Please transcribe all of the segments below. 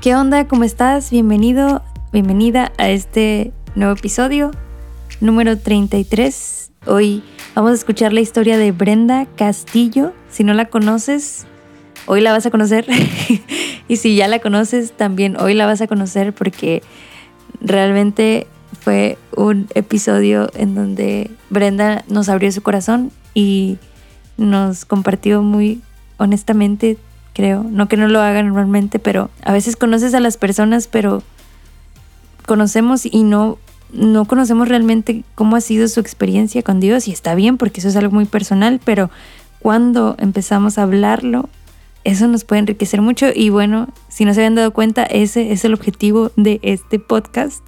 ¿Qué onda? ¿Cómo estás? Bienvenido, bienvenida a este nuevo episodio, número 33. Hoy vamos a escuchar la historia de Brenda Castillo. Si no la conoces, hoy la vas a conocer. y si ya la conoces, también hoy la vas a conocer porque realmente fue un episodio en donde Brenda nos abrió su corazón y nos compartió muy honestamente, creo. No que no lo haga normalmente, pero a veces conoces a las personas, pero conocemos y no, no conocemos realmente cómo ha sido su experiencia con Dios y está bien porque eso es algo muy personal, pero cuando empezamos a hablarlo, eso nos puede enriquecer mucho y bueno, si no se habían dado cuenta, ese es el objetivo de este podcast.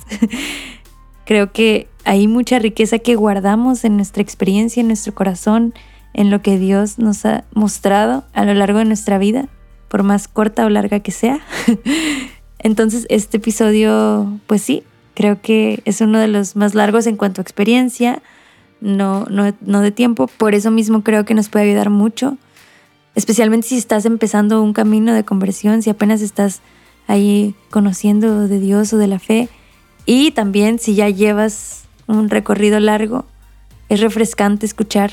Creo que hay mucha riqueza que guardamos en nuestra experiencia, en nuestro corazón, en lo que Dios nos ha mostrado a lo largo de nuestra vida, por más corta o larga que sea. Entonces este episodio, pues sí, creo que es uno de los más largos en cuanto a experiencia, no, no, no de tiempo, por eso mismo creo que nos puede ayudar mucho especialmente si estás empezando un camino de conversión, si apenas estás ahí conociendo de Dios o de la fe, y también si ya llevas un recorrido largo, es refrescante escuchar,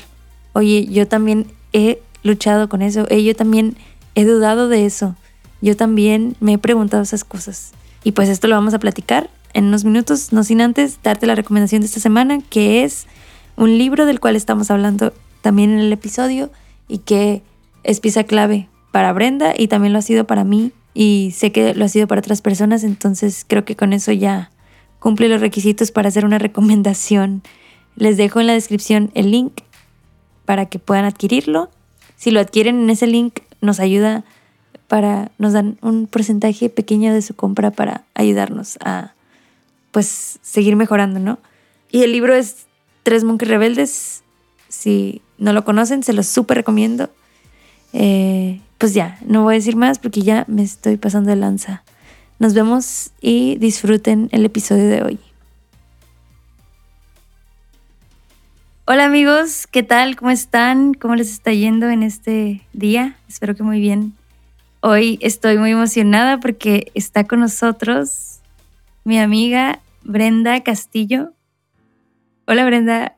oye, yo también he luchado con eso, yo también he dudado de eso, yo también me he preguntado esas cosas. Y pues esto lo vamos a platicar en unos minutos, no sin antes darte la recomendación de esta semana, que es un libro del cual estamos hablando también en el episodio y que es pieza clave para Brenda y también lo ha sido para mí y sé que lo ha sido para otras personas, entonces creo que con eso ya cumple los requisitos para hacer una recomendación. Les dejo en la descripción el link para que puedan adquirirlo. Si lo adquieren en ese link nos ayuda para nos dan un porcentaje pequeño de su compra para ayudarnos a pues seguir mejorando, ¿no? Y el libro es Tres monjes rebeldes. Si no lo conocen, se los súper recomiendo. Eh, pues ya, no voy a decir más porque ya me estoy pasando de lanza. Nos vemos y disfruten el episodio de hoy. Hola amigos, ¿qué tal? ¿Cómo están? ¿Cómo les está yendo en este día? Espero que muy bien. Hoy estoy muy emocionada porque está con nosotros mi amiga Brenda Castillo. Hola Brenda.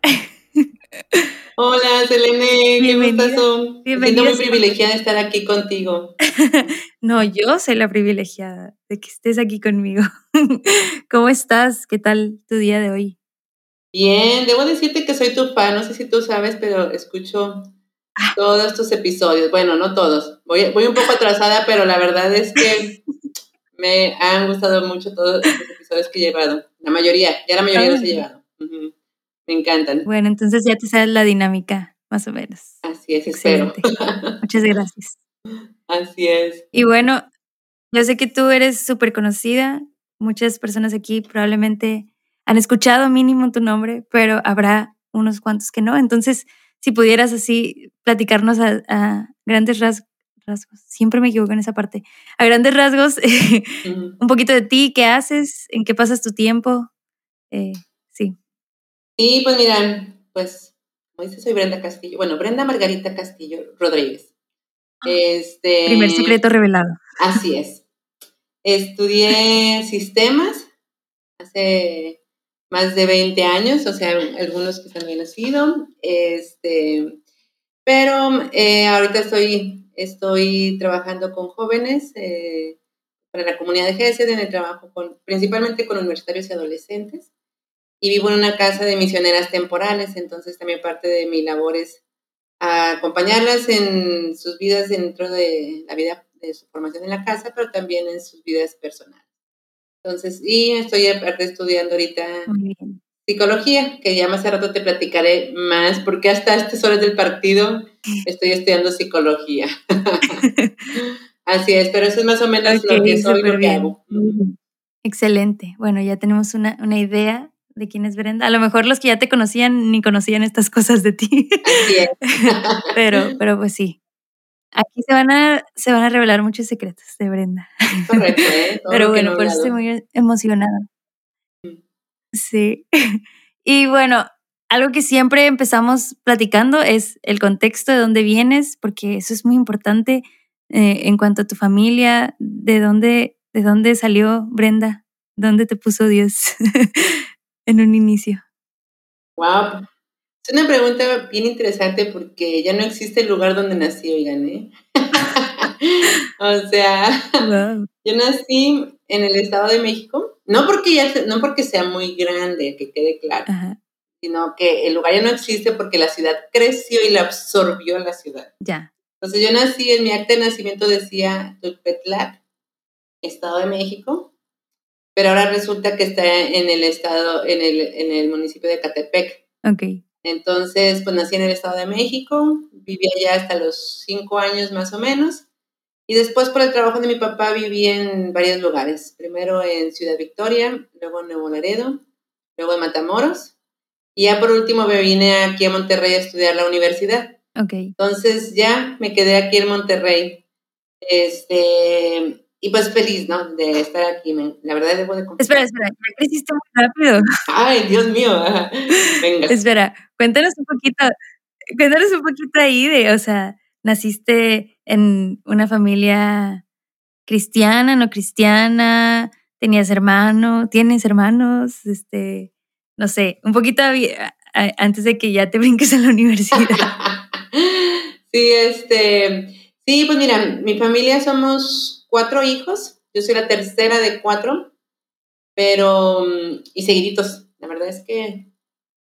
Hola, Selene, qué gustazo. Siento muy privilegiada de estar aquí contigo. no, yo soy la privilegiada de que estés aquí conmigo. ¿Cómo estás? ¿Qué tal tu día de hoy? Bien, debo decirte que soy tu fan, no sé si tú sabes, pero escucho ah. todos tus episodios. Bueno, no todos. Voy, voy un poco atrasada, pero la verdad es que me han gustado mucho todos los episodios que he llevado. La mayoría, ya la mayoría los he llevado. Me encantan. Bueno, entonces ya te sabes la dinámica, más o menos. Así es, Excelente. Muchas gracias. Así es. Y bueno, yo sé que tú eres súper conocida. Muchas personas aquí probablemente han escuchado mínimo tu nombre, pero habrá unos cuantos que no. Entonces, si pudieras así platicarnos a, grandes rasgos, siempre me equivoco en esa parte, a grandes rasgos, un poquito de ti, qué haces, en qué pasas tu tiempo. Eh, Sí, pues mira, pues, como dice, soy Brenda Castillo. Bueno, Brenda Margarita Castillo Rodríguez. Ah, este, Primer secreto revelado. Así es. Estudié sistemas hace más de 20 años, o sea, algunos que también han nacido. Este, pero eh, ahorita estoy, estoy trabajando con jóvenes eh, para la comunidad de GESED en el trabajo principalmente con universitarios y adolescentes y vivo en una casa de misioneras temporales, entonces también parte de mi labor es acompañarlas en sus vidas dentro de la vida de su formación en la casa, pero también en sus vidas personales. Entonces, y estoy aparte estudiando ahorita psicología, que ya más a rato te platicaré más, porque hasta estas horas del partido estoy estudiando psicología. Así es, pero eso es más o menos lo que soy, lo que hago. Excelente. Bueno, ya tenemos una, una idea de quién es Brenda. A lo mejor los que ya te conocían ni conocían estas cosas de ti. pero, pero pues sí. Aquí se van a, se van a revelar muchos secretos de Brenda. Correcto, ¿eh? pero bueno, por eso estoy muy emocionada. Mm. Sí. Y bueno, algo que siempre empezamos platicando es el contexto de dónde vienes, porque eso es muy importante eh, en cuanto a tu familia, de dónde, ¿De dónde salió Brenda? ¿Dónde te puso Dios en un inicio? Wow. Es una pregunta bien interesante porque ya no existe el lugar donde nací, oigan, ¿eh? o sea, yo nací en el Estado de México, no porque, ya, no porque sea muy grande, que quede claro, sino que el lugar ya no existe porque la ciudad creció y la absorbió la ciudad. Ya. Entonces yo nací, en mi acta de nacimiento decía Tulpetlac, Estado de México, pero ahora resulta que está en el estado, en el, en el municipio de Catepec. Ok. Entonces, pues nací en el Estado de México, viví allá hasta los cinco años más o menos, y después por el trabajo de mi papá viví en varios lugares, primero en Ciudad Victoria, luego en Nuevo Laredo, luego en Matamoros, y ya por último me vine aquí a Monterrey a estudiar la universidad. Ok. Entonces ya me quedé aquí en Monterrey. Este, y pues feliz, ¿no? De estar aquí. La verdad debo de Espera, espera, ya creciste muy rápido. Ay, Dios mío. Venga. Espera, cuéntanos un poquito, cuéntanos un poquito ahí de, o sea, naciste en una familia cristiana, no cristiana, tenías hermanos, tienes hermanos, este, no sé, un poquito antes de que ya te brinques a la universidad. sí, este, sí, pues mira, mi familia somos cuatro hijos, yo soy la tercera de cuatro, pero, mm, y seguiditos, la verdad es que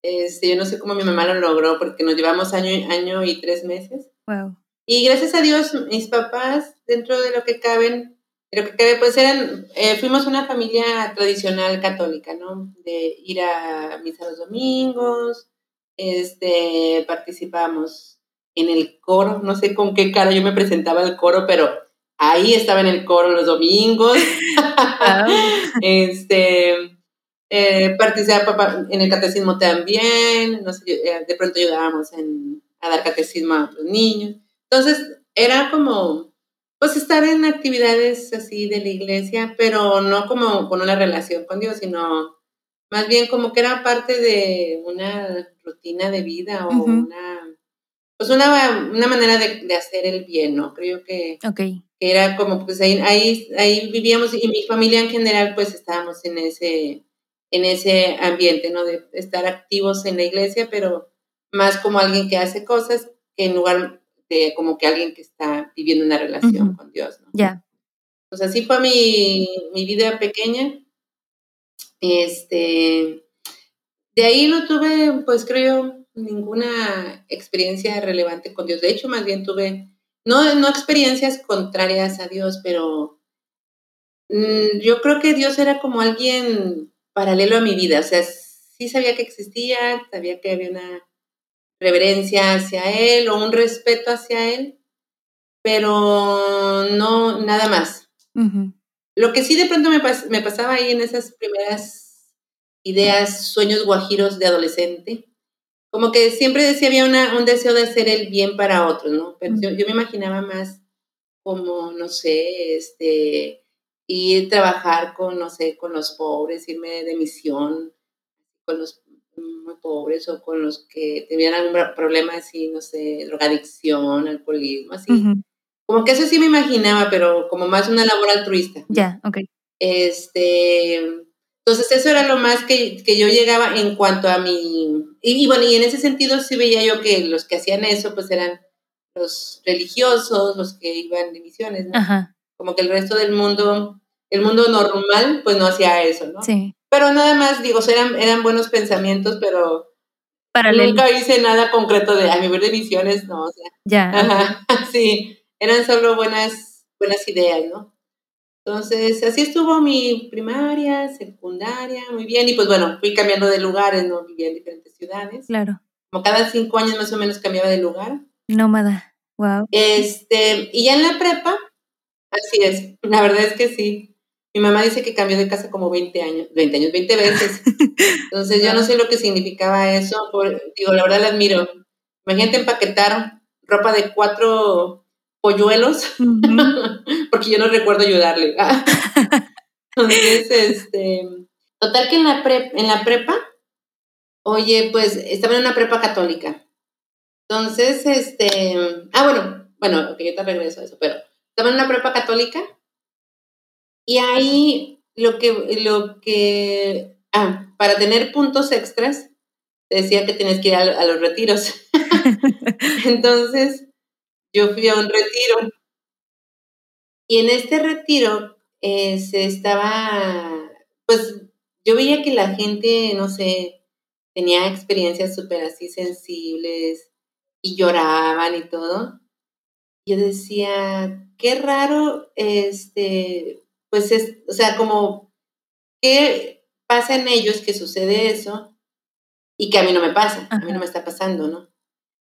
este, yo no sé cómo mi mamá lo logró, porque nos llevamos año, año y tres meses. Wow. Y gracias a Dios, mis papás, dentro de lo que caben, lo que cabe, pues eran, eh, fuimos una familia tradicional católica, ¿no? De ir a misa los domingos, este, participamos en el coro, no sé con qué cara yo me presentaba al coro, pero ahí estaba en el coro los domingos. Ah. este, eh, participaba en el catecismo también, no sé, eh, de pronto ayudábamos en, a dar catecismo a los niños. Entonces, era como, pues estar en actividades así de la iglesia, pero no como con una relación con Dios, sino más bien como que era parte de una rutina de vida o una, pues una, una manera de, de, hacer el bien, ¿no? Creo que, okay era como, pues ahí, ahí, ahí vivíamos y mi familia en general, pues estábamos en ese, en ese ambiente, ¿no? De estar activos en la iglesia, pero más como alguien que hace cosas que en lugar de como que alguien que está viviendo una relación con Dios, ¿no? Ya. Pues así fue mi, mi vida pequeña. Este, de ahí no tuve, pues creo, ninguna experiencia relevante con Dios. De hecho, más bien tuve no, no experiencias contrarias a Dios, pero mm, yo creo que Dios era como alguien paralelo a mi vida. O sea, sí sabía que existía, sabía que había una reverencia hacia Él o un respeto hacia Él, pero no nada más. Lo que sí de pronto me, me pasaba ahí en esas primeras ideas, sueños guajiros de adolescente, como que siempre decía había una, un deseo de hacer el bien para otros, ¿no? Pero yo, me imaginaba más como, no sé, este, ir a trabajar con, no sé, con los pobres, irme de misión con los muy pobres o con los que tenían algún problema así, no sé, drogadicción, alcoholismo, así. Como que eso sí me imaginaba, pero como más una labor altruista. Ya, ok. Este, entonces eso era lo más que, que yo llegaba en cuanto a mi... Y, bueno, y en ese sentido sí veía yo que los que hacían eso pues eran los religiosos, los que iban de misiones, ¿no? Como que el resto del mundo, el mundo normal, pues no hacía eso, ¿no? Sí. Pero nada más, digo, eran, eran buenos pensamientos, pero nunca hice nada concreto de, a nivel de misiones, no, o sea. Ya. Ajá, sí, eran solo buenas, buenas ideas, ¿no? Entonces, así estuvo mi primaria, secundaria, muy bien. Y pues bueno, fui cambiando de lugares, ¿no? Vivía en diferentes ciudades. Claro. Como cada cinco años más o menos cambiaba de lugar. Nómada, wow. Este, y ya en la prepa, así es, la verdad es que sí. Mi mamá dice que cambió de casa como 20 años, 20 años, 20 veces. Entonces yo no sé lo que significaba eso. digo, la verdad la admiro. Imagínate empaquetar ropa de cuatro polluelos, porque yo no recuerdo ayudarle. Entonces, este, total que en la, en la prepa, oye, pues estaba en una prepa católica. Entonces, este, ah, bueno, bueno, ok, yo te regreso a eso, pero estaba en una prepa católica Y ahí lo que, lo que, ah, para tener puntos extras, decía que tienes que ir a, los retiros. Entonces, yo fui a un retiro. Y en este retiro eh, se estaba, pues yo veía que la gente, no sé, tenía experiencias súper así sensibles y lloraban y todo. Yo decía, qué raro, este, pues es, o sea, como, ¿qué pasa en ellos que sucede eso? y que a mí no me pasa, a mí no me está pasando, ¿no?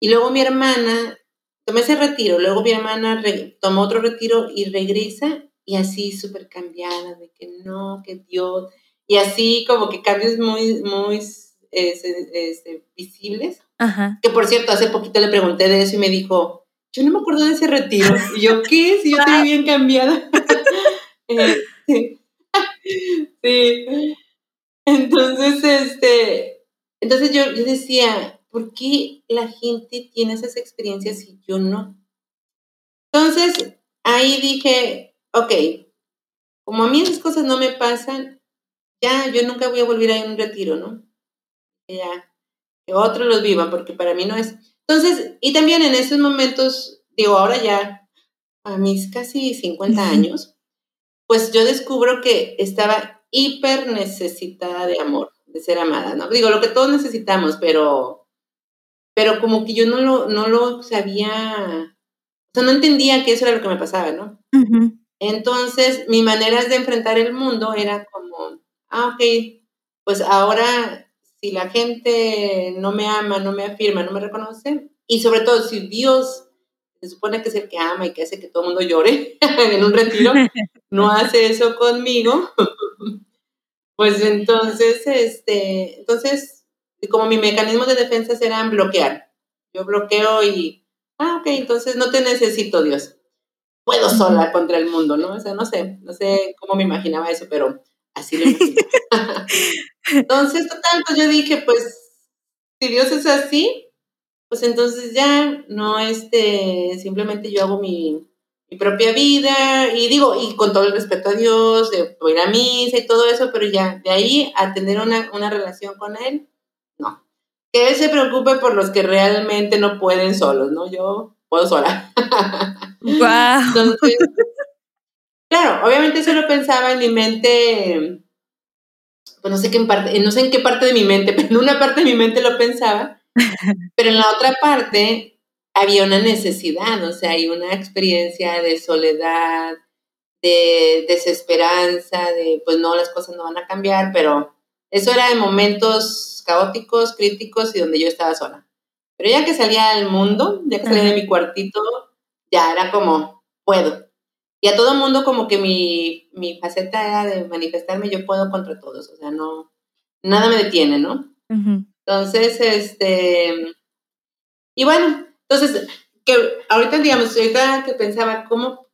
Y luego mi hermana, tomé ese retiro, luego mi hermana tomó otro retiro y regresa y así súper cambiada, de que no, que Dios, y así como que cambios muy, muy este, visibles. Que por cierto, hace poquito le pregunté de eso y me dijo, yo no me acuerdo de ese retiro. Y yo, ¿qué? Si yo estoy bien cambiada. Eh, sí. Entonces, este, entonces yo, decía, ¿por qué la gente tiene esas experiencias y yo no? Entonces ahí dije, ok, como a mí esas cosas no me pasan, ya yo nunca voy a volver a ir a un retiro, ¿no? Ya, que otros los vivan, porque para mí no es. Entonces, y también en esos momentos, digo, ahora ya, a mis casi 50 años, pues yo descubro que estaba hiper necesitada de amor de ser amada, ¿no? Digo, lo que todos necesitamos, pero, pero como que yo no lo, no lo sabía, o sea, no entendía que eso era lo que me pasaba, ¿no? Entonces, mi manera de enfrentar el mundo era como, ah, ok, pues ahora si la gente no me ama, no me afirma, no me reconoce, y sobre todo si Dios se supone que es el que ama y que hace que todo el mundo llore en un retiro, no hace eso conmigo, pues entonces, este, entonces, como mi mecanismo de defensa eran bloquear. Yo bloqueo y, ah, ok, entonces no te necesito, Dios. Puedo sola contra el mundo, ¿no? O sea, no sé, no sé cómo me imaginaba eso, pero así lo entonces, total, pues yo dije, pues, si Dios es así, pues entonces ya no, este, simplemente yo hago mi, mi propia vida y digo, y con todo el respeto a Dios, de ir a misa y todo eso, pero ya de ahí a tener una, una relación con Él. Que Él se preocupe por los que realmente no pueden solos, ¿no? Yo puedo sola. Wow. Entonces, claro, obviamente eso lo pensaba en mi mente, pues no sé, qué en parte, no sé en qué parte de mi mente, pero en una parte de mi mente lo pensaba, pero en la otra parte había una necesidad, o sea, hay una experiencia de soledad, de desesperanza, de pues no, las cosas no van a cambiar, pero eso era en momentos caóticos, críticos y donde yo estaba sola. Pero ya que salía al mundo, ya que salía de mi cuartito, ya era como, puedo. Y a todo mundo como que mi, mi faceta era de manifestarme, yo puedo contra todos, o sea, no, nada me detiene, ¿no? Entonces, este, y bueno, entonces, que ahorita, digamos, ahorita que pensaba cómo,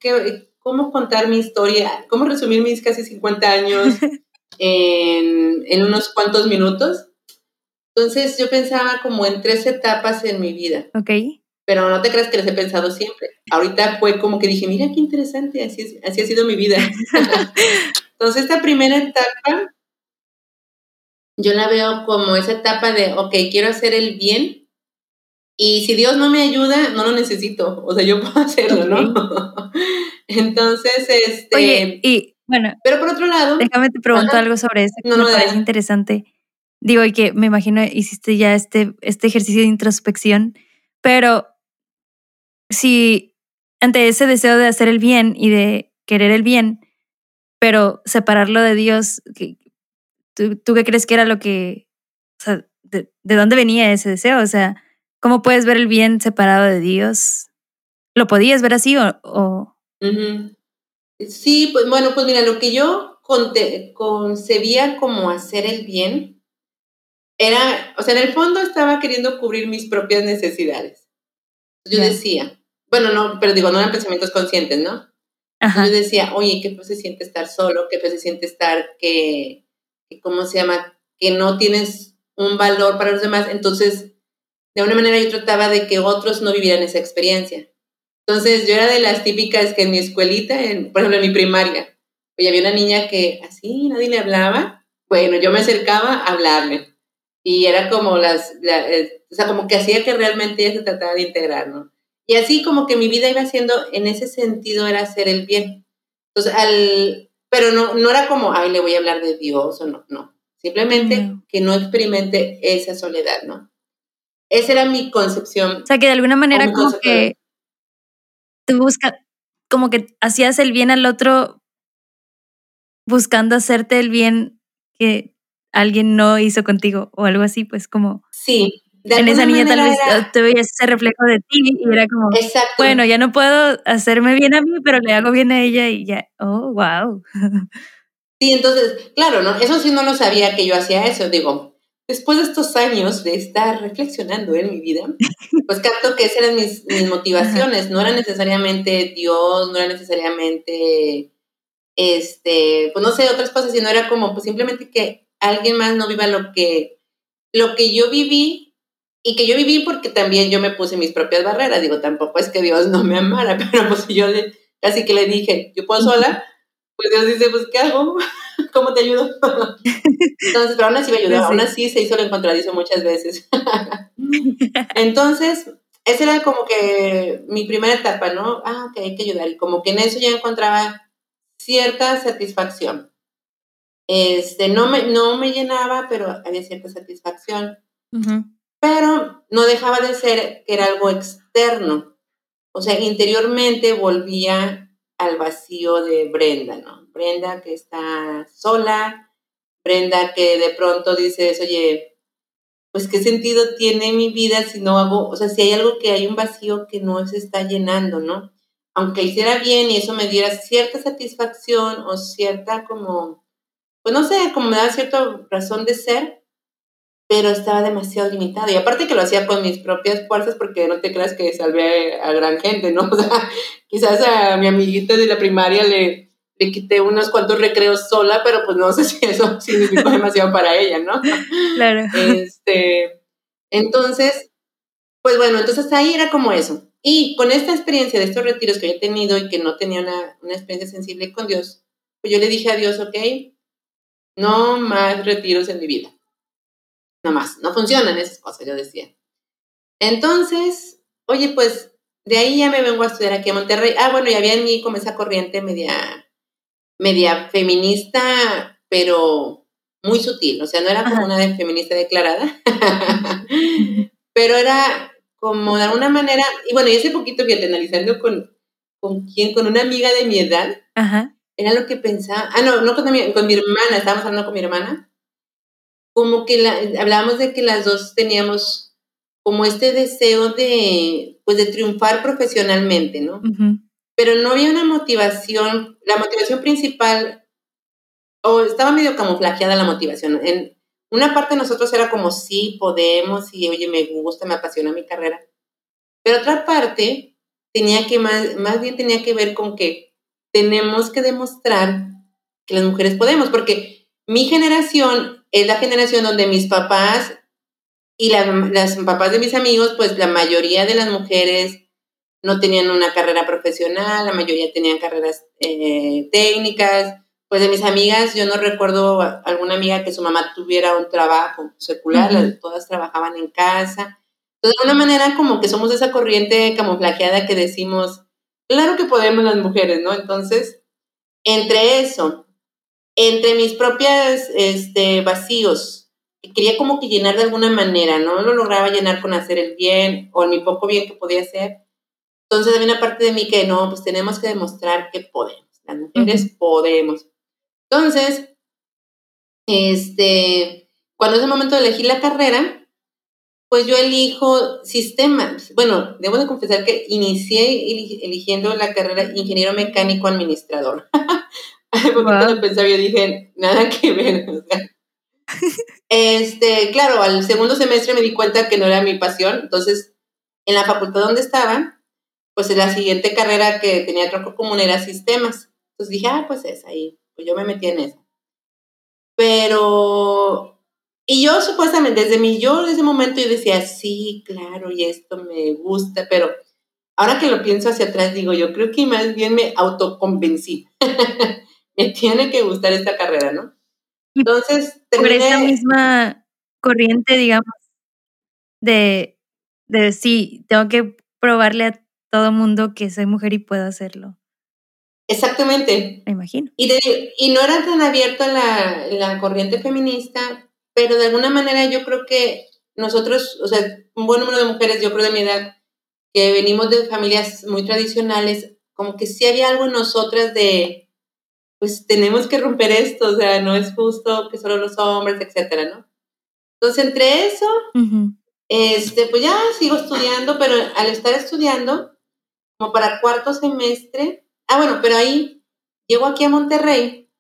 cómo contar mi historia, cómo resumir mis casi 50 años en, en unos cuantos minutos. Entonces, yo pensaba como en tres etapas en mi vida. Ok. Pero no te creas que les he pensado siempre. Ahorita fue como que dije, mira qué interesante, así, así ha sido mi vida. Entonces, esta primera etapa, yo la veo como esa etapa de, ok, quiero hacer el bien y si Dios no me ayuda, no lo necesito. O sea, yo puedo hacerlo, ¿no? Entonces, este. Oye, y bueno. Pero por otro lado. Déjame te pregunto algo sobre eso que me parece interesante. Digo, y que me imagino hiciste ya este, este ejercicio de introspección, pero si ante ese deseo de hacer el bien y de querer el bien, pero separarlo de Dios, ¿tú, tú qué crees que era lo que, o sea, de, de dónde venía ese deseo? O sea, ¿Cómo puedes ver el bien separado de Dios? ¿Lo podías ver así o...? Sí, pues bueno, pues mira, lo que yo concebía como hacer el bien era, o sea, en el fondo estaba queriendo cubrir mis propias necesidades. Yo decía, bueno, no, pero digo, no eran pensamientos conscientes, ¿no? Yo decía, oye, ¿qué pues se siente estar solo? ¿Qué se siente estar que, que, ¿cómo se llama? Que no tienes un valor para los demás. Entonces, de una manera yo trataba de que otros no vivieran esa experiencia. Entonces yo era de las típicas que en mi escuelita, en, por ejemplo en mi primaria, había una niña que así nadie le hablaba. Bueno, yo me acercaba a hablarle. Y era como las, eh, o sea, como que hacía que realmente ella se trataba de integrar, ¿no? Y así como que mi vida iba siendo, en ese sentido, era hacer el bien. Entonces, al, pero no, no era como, ay, le voy a hablar de Dios o no, no. Simplemente que no experimente esa soledad, ¿no? Esa era mi concepción. O sea, que de alguna manera como que tú buscas, como que hacías el bien al otro buscando hacerte el bien que alguien no hizo contigo o algo así, pues como... Sí. en esa niña tal vez te veías ese reflejo de ti y era como, Exacto. bueno, ya no puedo hacerme bien a mí, pero le hago bien a ella y ya, oh, wow. Sí, entonces, claro, ¿no? Eso sí no lo sabía que yo hacía eso, digo, después de estos años de estar reflexionando en mi vida, pues capto que esas eran mis, mis motivaciones, no era necesariamente Dios, no era necesariamente, este, pues no sé, otras cosas, sino era como, pues simplemente que alguien más no viva lo que, lo que yo viví y que yo viví porque también yo me puse mis propias barreras, digo, tampoco es que Dios no me amara, pero pues yo le, casi que le dije, yo puedo sola, pues Dios dice, pues, ¿qué hago? ¿Cómo te ayudo? Entonces, pero aún así me ayudó, pues aún así se hizo lo encontradizo muchas veces. Entonces, esa era como que mi primera etapa, ¿no? Ah, que hay que ayudar. Y como que en eso ya encontraba cierta satisfacción. Este, no me, no me llenaba, pero había cierta satisfacción. Pero no dejaba de ser que era algo externo. O sea, interiormente volvía al vacío de Brenda, ¿no? Brenda que está sola, Brenda que de pronto dices, oye, pues qué sentido tiene mi vida si no hago, o sea, si hay algo que hay un vacío que no se está llenando, ¿no? Aunque hiciera bien y eso me diera cierta satisfacción o cierta como, pues no sé, como me da cierta razón de ser, pero estaba demasiado limitado. Y aparte que lo hacía con mis propias fuerzas, porque no te creas que salvé a gran gente, ¿no? O sea, quizás a mi amiguita de la primaria le, le quité unos cuantos recreos sola, pero pues no sé si eso significó demasiado para ella, ¿no? Claro. Este, entonces, pues bueno, entonces ahí era como eso. Y con esta experiencia de estos retiros que yo he tenido y que no tenía una, una experiencia sensible con Dios, pues yo le dije a Dios, ok, no más retiros en mi vida no más, no funcionan esas cosas, yo decía. Entonces, oye, pues de ahí ya me vengo a estudiar aquí a Monterrey. Ah, bueno, ya había en mí como esa corriente media, media feminista, pero muy sutil, o sea, no era como una feminista declarada, pero era como de alguna manera, y bueno, y ese poquito fíjate, analizando con, con quién, con una amiga de mi edad, era lo que pensaba, ah, no, no con mi, con mi hermana, estábamos hablando con mi hermana, como que la, hablábamos de que las dos teníamos como este deseo de, pues de triunfar profesionalmente, ¿no? Pero no había una motivación, la motivación principal, o estaba medio camuflajeada la motivación. En una parte de nosotros era como, sí, podemos, y oye, me gusta, me apasiona mi carrera. Pero otra parte tenía que, más, más bien tenía que ver con que tenemos que demostrar que las mujeres podemos, porque mi generación es la generación donde mis papás y las papás de mis amigos, pues la mayoría de las mujeres no tenían una carrera profesional, la mayoría tenían carreras eh, técnicas. Pues de mis amigas, yo no recuerdo alguna amiga que su mamá tuviera un trabajo secular, todas trabajaban en casa. Entonces, de alguna manera, como que somos esa corriente camuflajeada que decimos, claro que podemos las mujeres, ¿no? Entonces, entre eso entre mis propias este, vacíos, que quería como que llenar de alguna manera, no lo lograba llenar con hacer el bien o mi poco bien que podía hacer. Entonces había una parte de mí que no, pues tenemos que demostrar que podemos, las mujeres podemos. Entonces, este, cuando es el momento de elegir la carrera, pues yo elijo sistemas. Bueno, debo de confesar que inicié eligiendo la carrera ingeniero mecánico administrador. poquito lo pensaba y dije, nada que ver. este, claro, al segundo semestre me di cuenta que no era mi pasión, entonces en la facultad donde estaba, pues la siguiente carrera que tenía tronco común era sistemas. Entonces dije, ah, pues es ahí, pues yo me metí en eso. Pero, y yo supuestamente, desde mi yo, desde ese momento yo decía, sí, claro, y esto me gusta, pero ahora que lo pienso hacia atrás, digo, yo creo que más bien me autoconvencí. me tiene que gustar esta carrera, ¿no? Entonces, por esa misma corriente, digamos, de, de sí, tengo que probarle a todo mundo que soy mujer y puedo hacerlo. Exactamente. Me imagino. Y, y no era tan abierta la, la corriente feminista, pero de alguna manera yo creo que nosotros, o sea, un buen número de mujeres, yo creo de mi edad, que venimos de familias muy tradicionales, como que sí había algo en nosotras de, pues tenemos que romper esto, o sea, no es justo que solo los hombres, etcétera, ¿no? Entonces, entre eso, este, pues ya sigo estudiando, pero al estar estudiando, como para cuarto semestre, ah, bueno, pero ahí llego aquí a Monterrey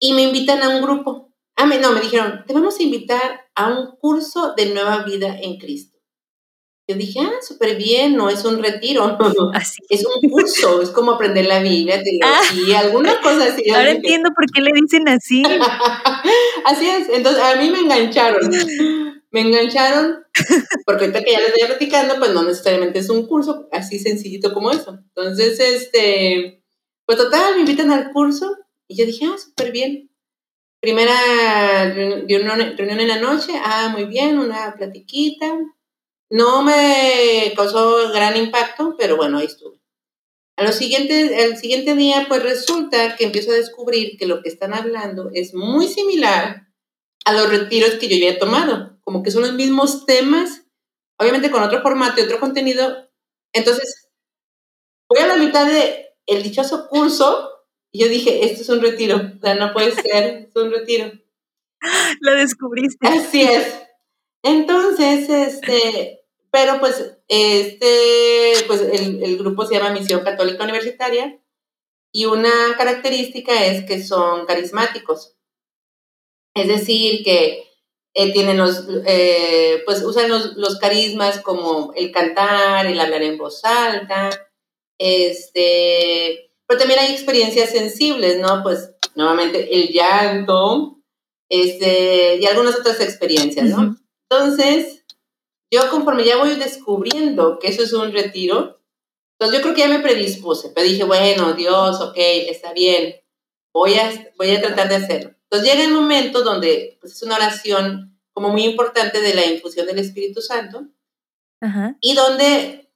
y me invitan a un grupo. Ah, no, me dijeron, te vamos a invitar a un curso de nueva vida en Cristo. Yo dije, ah, súper bien, no es un retiro, Así. es un curso, es como aprender la Biblia, y ah. alguna cosa así. Ahora entiendo por qué le dicen así. así es, entonces a mí me engancharon, me engancharon, porque ahorita que ya les estoy platicando, pues no necesariamente es un curso así sencillito como eso. Entonces, este, pues total, me invitan al curso, y yo dije, ah, súper bien. Primera reunión, reunión en la noche, ah, muy bien, una platiquita, no me causó gran impacto, pero bueno, ahí estuve. A los el siguiente día, pues resulta que empiezo a descubrir que lo que están hablando es muy similar a los retiros que yo había tomado, como que son los mismos temas, obviamente con otro formato y otro contenido. Entonces, voy a la mitad de el dichoso curso y yo dije, esto es un retiro, o sea, no puede ser, es un retiro. Lo descubriste. Así es. Entonces, este, pero pues, este, pues el, grupo se llama Misión Católica Universitaria y una característica es que son carismáticos. Es decir, que eh, tienen los, eh, pues usan los, los, carismas como el cantar, el hablar en voz alta, este, pero también hay experiencias sensibles, ¿no? Pues nuevamente el llanto, este, y algunas otras experiencias, ¿no? Entonces, yo conforme ya voy descubriendo que eso es un retiro, entonces yo creo que ya me predispuse, pero dije, bueno, Dios, ok, está bien, voy a, voy a tratar de hacerlo. Entonces llega el momento donde pues, es una oración como muy importante de la infusión del Espíritu Santo y donde,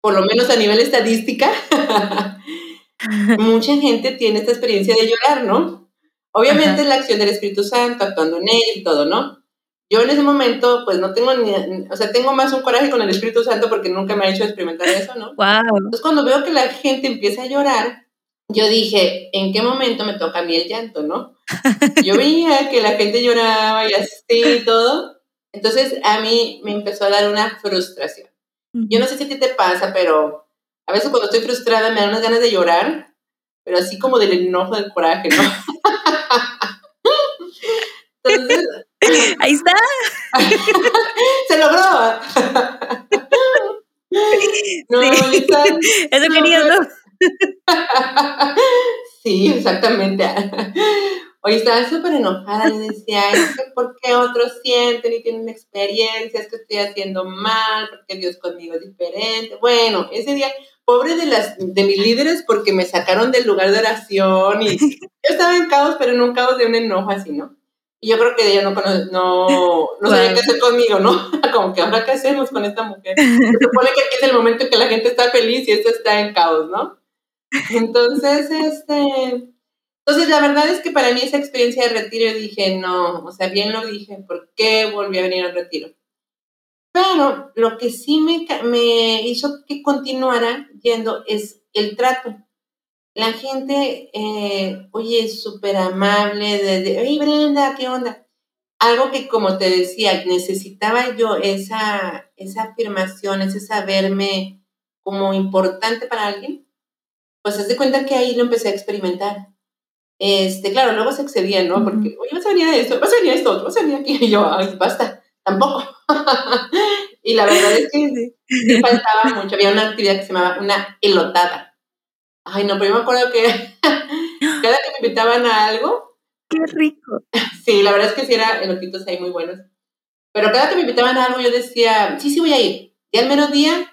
por lo menos a nivel estadística, mucha gente tiene esta experiencia de llorar, ¿no? Obviamente es la acción del Espíritu Santo actuando en él y todo, ¿no? Yo en ese momento, pues no tengo ni, o sea, tengo más un coraje con el Espíritu Santo porque nunca me ha hecho experimentar eso, ¿no? Wow. Entonces cuando veo que la gente empieza a llorar, yo dije, ¿en qué momento me toca a mí el llanto, no? Yo veía que la gente lloraba y así y todo. Entonces a mí me empezó a dar una frustración. Yo no sé si a ti te pasa, pero a veces cuando estoy frustrada me dan unas ganas de llorar, pero así como del enojo, del coraje, ¿no? Entonces, Ahí está. Se logró. No, sí. Eso quería, ¿no? sí, exactamente. Hoy estaba súper enojada y decía, ¿por qué otros sienten y tienen experiencias que estoy haciendo mal? Porque Dios conmigo es diferente. Bueno, ese día, pobre de, las, de mis líderes porque me sacaron del lugar de oración y yo estaba en caos, pero en un caos de un enojo así, ¿no? Y yo creo que ella no, no, no sabía qué hacer conmigo, ¿no? Como que ahora qué hacemos con esta mujer. Se supone que aquí es el momento en que la gente está feliz y esto está en caos, ¿no? Entonces, este... Entonces, la verdad es que para mí esa experiencia de retiro, dije, no, o sea, bien lo dije, ¿por qué volví a venir al retiro? Pero lo que sí me, me hizo que continuara yendo es el trato la gente, eh, oye, es súper amable, desde, oye, Brenda, ¿qué onda? Algo que, como te decía, necesitaba yo esa, esa afirmación, ese saberme como importante para alguien, pues haz de cuenta que ahí lo empecé a experimentar. Este, claro, luego se excedía, ¿no? Porque, oye, vas a venir a esto, vas a venir a esto, vas a venir aquí, y yo, ay, basta, tampoco. y la verdad es que sí faltaba mucho, había una actividad que se llamaba una elotada Ay, no, pero yo me acuerdo que cada que me invitaban a algo. ¡Qué rico! Sí, la verdad es que sí eran elotitos ahí muy buenos. Pero cada que me invitaban a algo yo decía, sí, sí voy a ir. Y al menos día,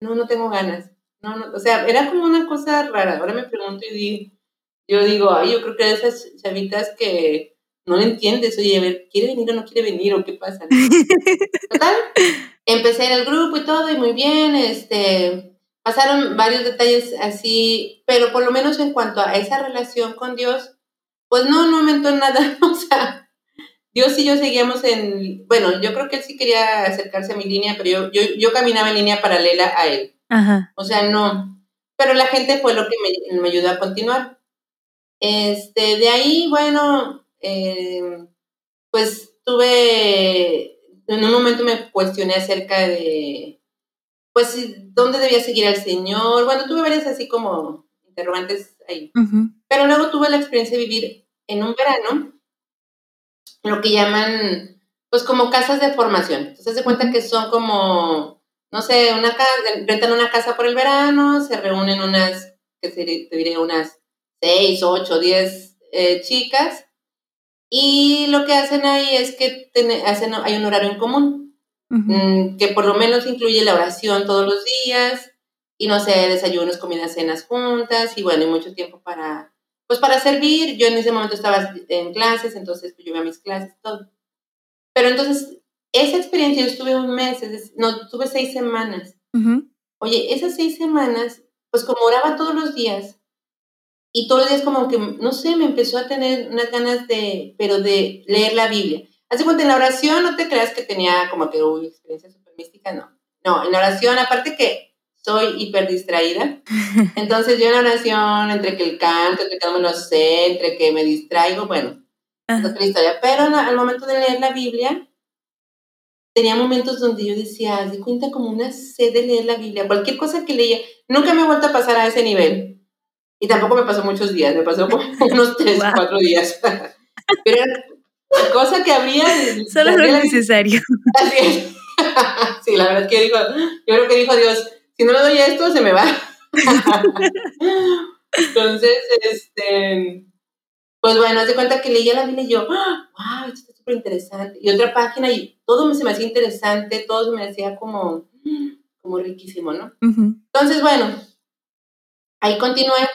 no, no tengo ganas. No, no, o sea, era como una cosa rara. Ahora me pregunto y digo, yo digo, ay, yo creo que esas chavitas que no le entiendes, oye, a ver, ¿quiere venir o no quiere venir o qué pasa? Total, empecé en el grupo y todo, y muy bien, este, pasaron varios detalles así, pero por lo menos en cuanto a esa relación con Dios, pues no, no aumentó nada, o sea, Dios y yo seguíamos en, bueno, yo creo que él sí quería acercarse a mi línea, pero yo, yo, yo caminaba en línea paralela a él. Ajá. O sea, no, pero la gente fue lo que me, me ayudó a continuar. Este, de ahí, bueno, eh, pues tuve, en un momento me cuestioné acerca de, pues, dónde debía seguir al Señor. Bueno, tuve varias así como interrogantes ahí. Ujú. Pero luego tuve la experiencia de vivir en un verano, lo que llaman, pues como casas de formación. Entonces, se cuenta que son como, no sé, una casa, rentan una casa por el verano, se reúnen unas, que te diré, unas seis, ocho, diez eh, chicas, y lo que hacen ahí es que hacen, hay un horario en común mm, que por lo menos incluye la oración todos los días y no sé, desayunos, comidas, cenas juntas y bueno, y mucho tiempo para, pues para servir. Yo en ese momento estaba en clases, entonces pues, yo iba a mis clases, todo. Pero entonces, esa experiencia, yo estuve un mes, es no, estuve seis semanas. Ujú. Oye, esas seis semanas, pues como oraba todos los días, y todos los días como que, no sé, me empezó a tener unas ganas de, pero de leer la Biblia. Hace cuenta, en la oración no te creas que tenía como que, uy, experiencia súper mística, no. No, en la oración, aparte que soy hiper distraída, entonces yo en la oración, entre que el canto, entre que no me lo sé, entre que me distraigo, bueno, es Ajá. otra historia. Pero al momento de leer la Biblia, tenía momentos donde yo decía, di cuenta como una sed de leer la Biblia, cualquier cosa que leía. Nunca me he vuelto a pasar a ese nivel. Y tampoco me pasó muchos días, me pasó unos tres, Wow. cuatro días. Pero era cosa que habría. Solo lo necesario. así es. Sí, la verdad es que dijo, yo creo que dijo Dios, si no le doy esto, se me va. Entonces, este, pues bueno, haz de cuenta que leía la Biblia y yo, wow, esto está súper interesante. Y otra página y todo se me hacía interesante, todo se me hacía como, como riquísimo, ¿no? Ujú. Entonces, bueno, ahí continué,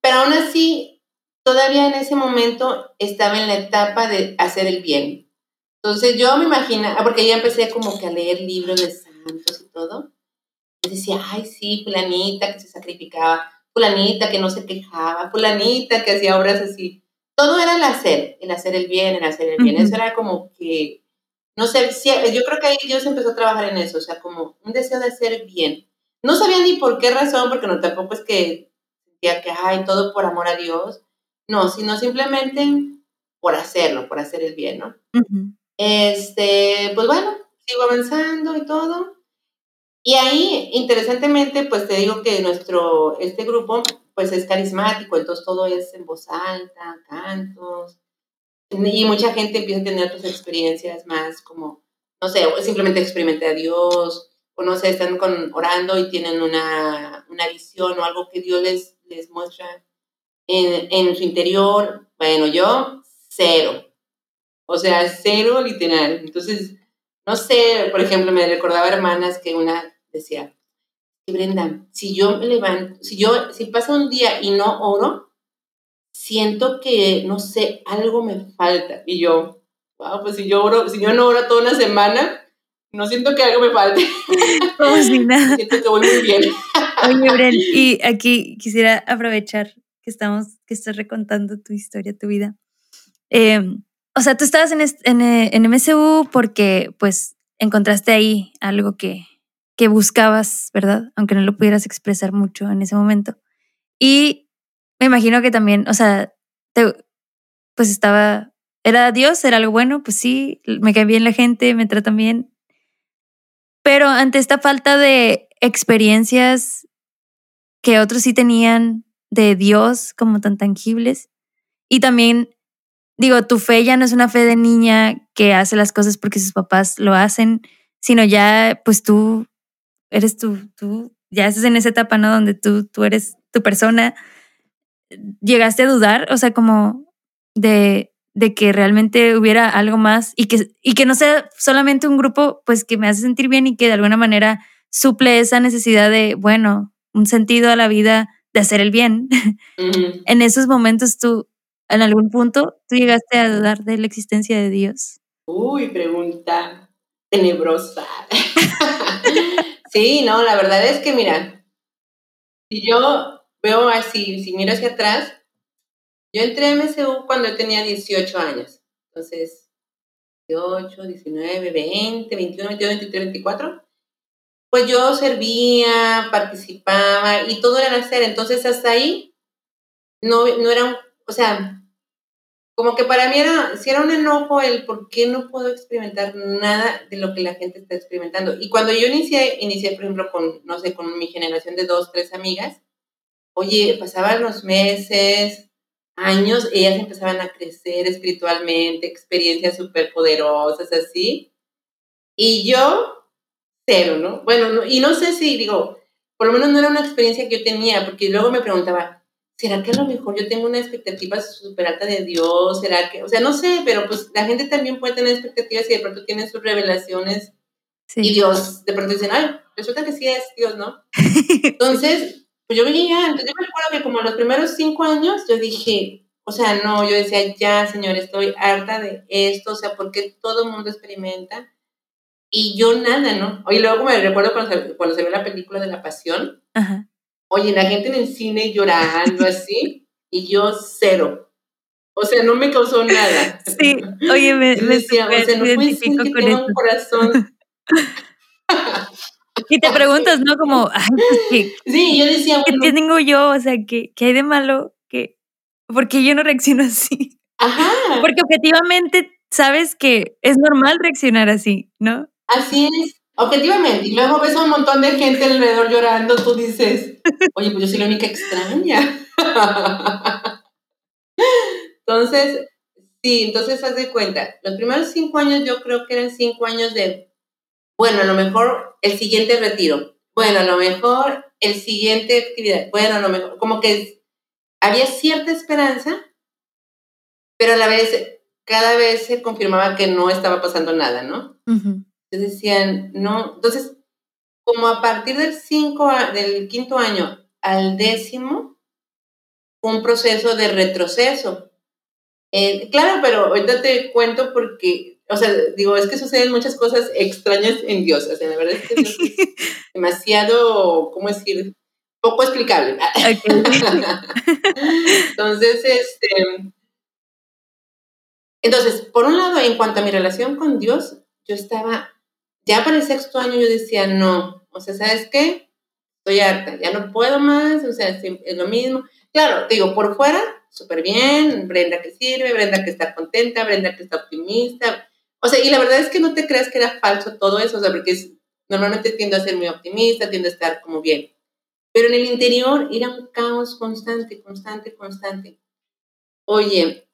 pero aún así, todavía en ese momento estaba en la etapa de hacer el bien. Entonces yo me imaginaba, porque ya empecé como que a leer libros de santos y todo, y decía, ay, sí, fulanita que se sacrificaba, fulanita que no se quejaba, fulanita que hacía obras así. Todo era el hacer, el hacer el bien, el hacer el bien. Ujú. Eso era como que, no sé, yo creo que ahí Dios empezó a trabajar en eso, o sea, como un deseo de hacer bien. No sabía ni por qué razón, porque no tampoco es que sentía que, ay, todo por amor a Dios. No, sino simplemente por hacerlo, por hacer el bien, ¿no? Ujú. Este, pues bueno, sigo avanzando y todo. Y ahí, interesantemente, pues te digo que nuestro, este grupo, pues es carismático, entonces todo es en voz alta, cantos, y mucha gente empieza a tener otras experiencias más como, no sé, simplemente experimenté a Dios, o no sé, están con, orando y tienen una, una visión o algo que Dios les, les muestra en, en su interior. Bueno, yo, cero. O sea, cero literal. Entonces, no sé, por ejemplo, me recordaba hermanas que una decía, "Sí, Brenda, si yo me levanto, si yo, si pasa un día y no oro, siento que, no sé, algo me falta. Y yo, wow, pues si yo oro, si yo no oro toda una semana, no siento que algo me falte. Como si nada. siento que voy muy bien. Oye, Bren, y aquí quisiera aprovechar que estamos, que estás recontando tu historia, tu vida. Eh, o sea, tú estabas en, en, eh, en MSU porque pues encontraste ahí algo que, que buscabas, ¿verdad? Aunque no lo pudieras expresar mucho en ese momento. Y me imagino que también, o sea, te- pues estaba, era Dios, era algo bueno, pues sí, me cae bien la gente, me tratan bien. Pero ante esta falta de experiencias que otros sí tenían de Dios como tan tangibles. Y también, digo, tu fe ya no es una fe de niña que hace las cosas porque sus papás lo hacen, sino ya, pues tú eres tú, tú ya estás en esa etapa, ¿no? Donde tú, tú eres tu persona. Llegaste a dudar, o sea, como de, de que realmente hubiera algo más y que, y que no sea solamente un grupo, pues que me hace sentir bien y que de alguna manera suple esa necesidad de, bueno, un sentido a la vida de hacer el bien. En esos momentos tú, en algún punto, tú llegaste a dudar de la existencia de Dios. Uy, pregunta tenebrosa. sí, no, la verdad es que mira, si yo veo así, si miro hacia atrás, yo entré a MSU cuando yo tenía 18 años. Entonces, 18, 19, 20, 21, 22, 23, 24. Pues yo servía, participaba y todo era hacer. Entonces, hasta ahí no, no era o sea, como que para mí era, si era un enojo el por qué no puedo experimentar nada de lo que la gente está experimentando. Y cuando yo inicié, inicié, por ejemplo, con, no sé, con mi generación de dos, tres amigas, oye, pasaban los meses, años, ellas empezaban a crecer espiritualmente, experiencias súper poderosas, así. Y yo, cero, ¿no? Bueno, y no sé si, digo, por lo menos no era una experiencia que yo tenía, porque luego me preguntaba, ¿será que a lo mejor yo tengo una expectativa súper alta de Dios? ¿Será que, o sea, no sé, pero pues la gente también puede tener expectativas y de pronto tiene sus revelaciones y Dios de pronto dice, ay, resulta que sí es Dios, ¿no? Entonces, pues yo veía, entonces yo me acuerdo que como los primeros cinco años yo dije, o sea, no, yo decía, ya, Señor, estoy harta de esto, o sea, porque todo el mundo experimenta y yo nada, ¿no? Y luego me recuerdo cuando se, cuando se ve la película de la pasión, Ajá Oye, la gente en el cine llorando así, y yo cero. O sea, no me causó nada. Sí, oye, me, me decía, o sea, no puede ser que tenga un corazón. y te preguntas, ¿no? Como, ay, pues, ¿qué, sí, yo decía, ¿qué tengo yo? O sea, ¿qué, ¿qué hay de malo? ¿Qué? Porque yo no reacciono así. Ajá. Porque objetivamente sabes que es normal reaccionar así, ¿no? Así es. Objetivamente, y luego ves a un montón de gente alrededor llorando, tú dices, oye, pues yo soy la única extraña. entonces, sí, entonces haz de cuenta, los primeros cinco años yo creo que eran cinco años de, bueno, a lo mejor el siguiente retiro, bueno, a lo mejor el siguiente actividad, bueno, a lo mejor, como que había cierta esperanza, pero a la vez, cada vez se confirmaba que no estaba pasando nada, ¿no? Entonces decían, no, entonces, como a partir del, cinco, del quinto año al décimo, un proceso de retroceso. Eh, claro, pero ahorita te cuento porque, o sea, digo, es que suceden muchas cosas extrañas en Dios, o sea, la verdad es que es demasiado, ¿cómo decir? Poco explicable. entonces, este, entonces, por un lado, en cuanto a mi relación con Dios, yo estaba ya para el sexto año yo decía, no, o sea, ¿sabes qué? Estoy harta, ya no puedo más, o sea, es lo mismo. Claro, digo, por fuera, súper bien, Brenda que sirve, Brenda que está contenta, Brenda que está optimista. O sea, y la verdad es que no te creas que era falso todo eso, o sea, porque es, normalmente tiendo a ser muy optimista, tiendo a estar como bien. Pero en el interior era un caos constante, constante, constante. Oye,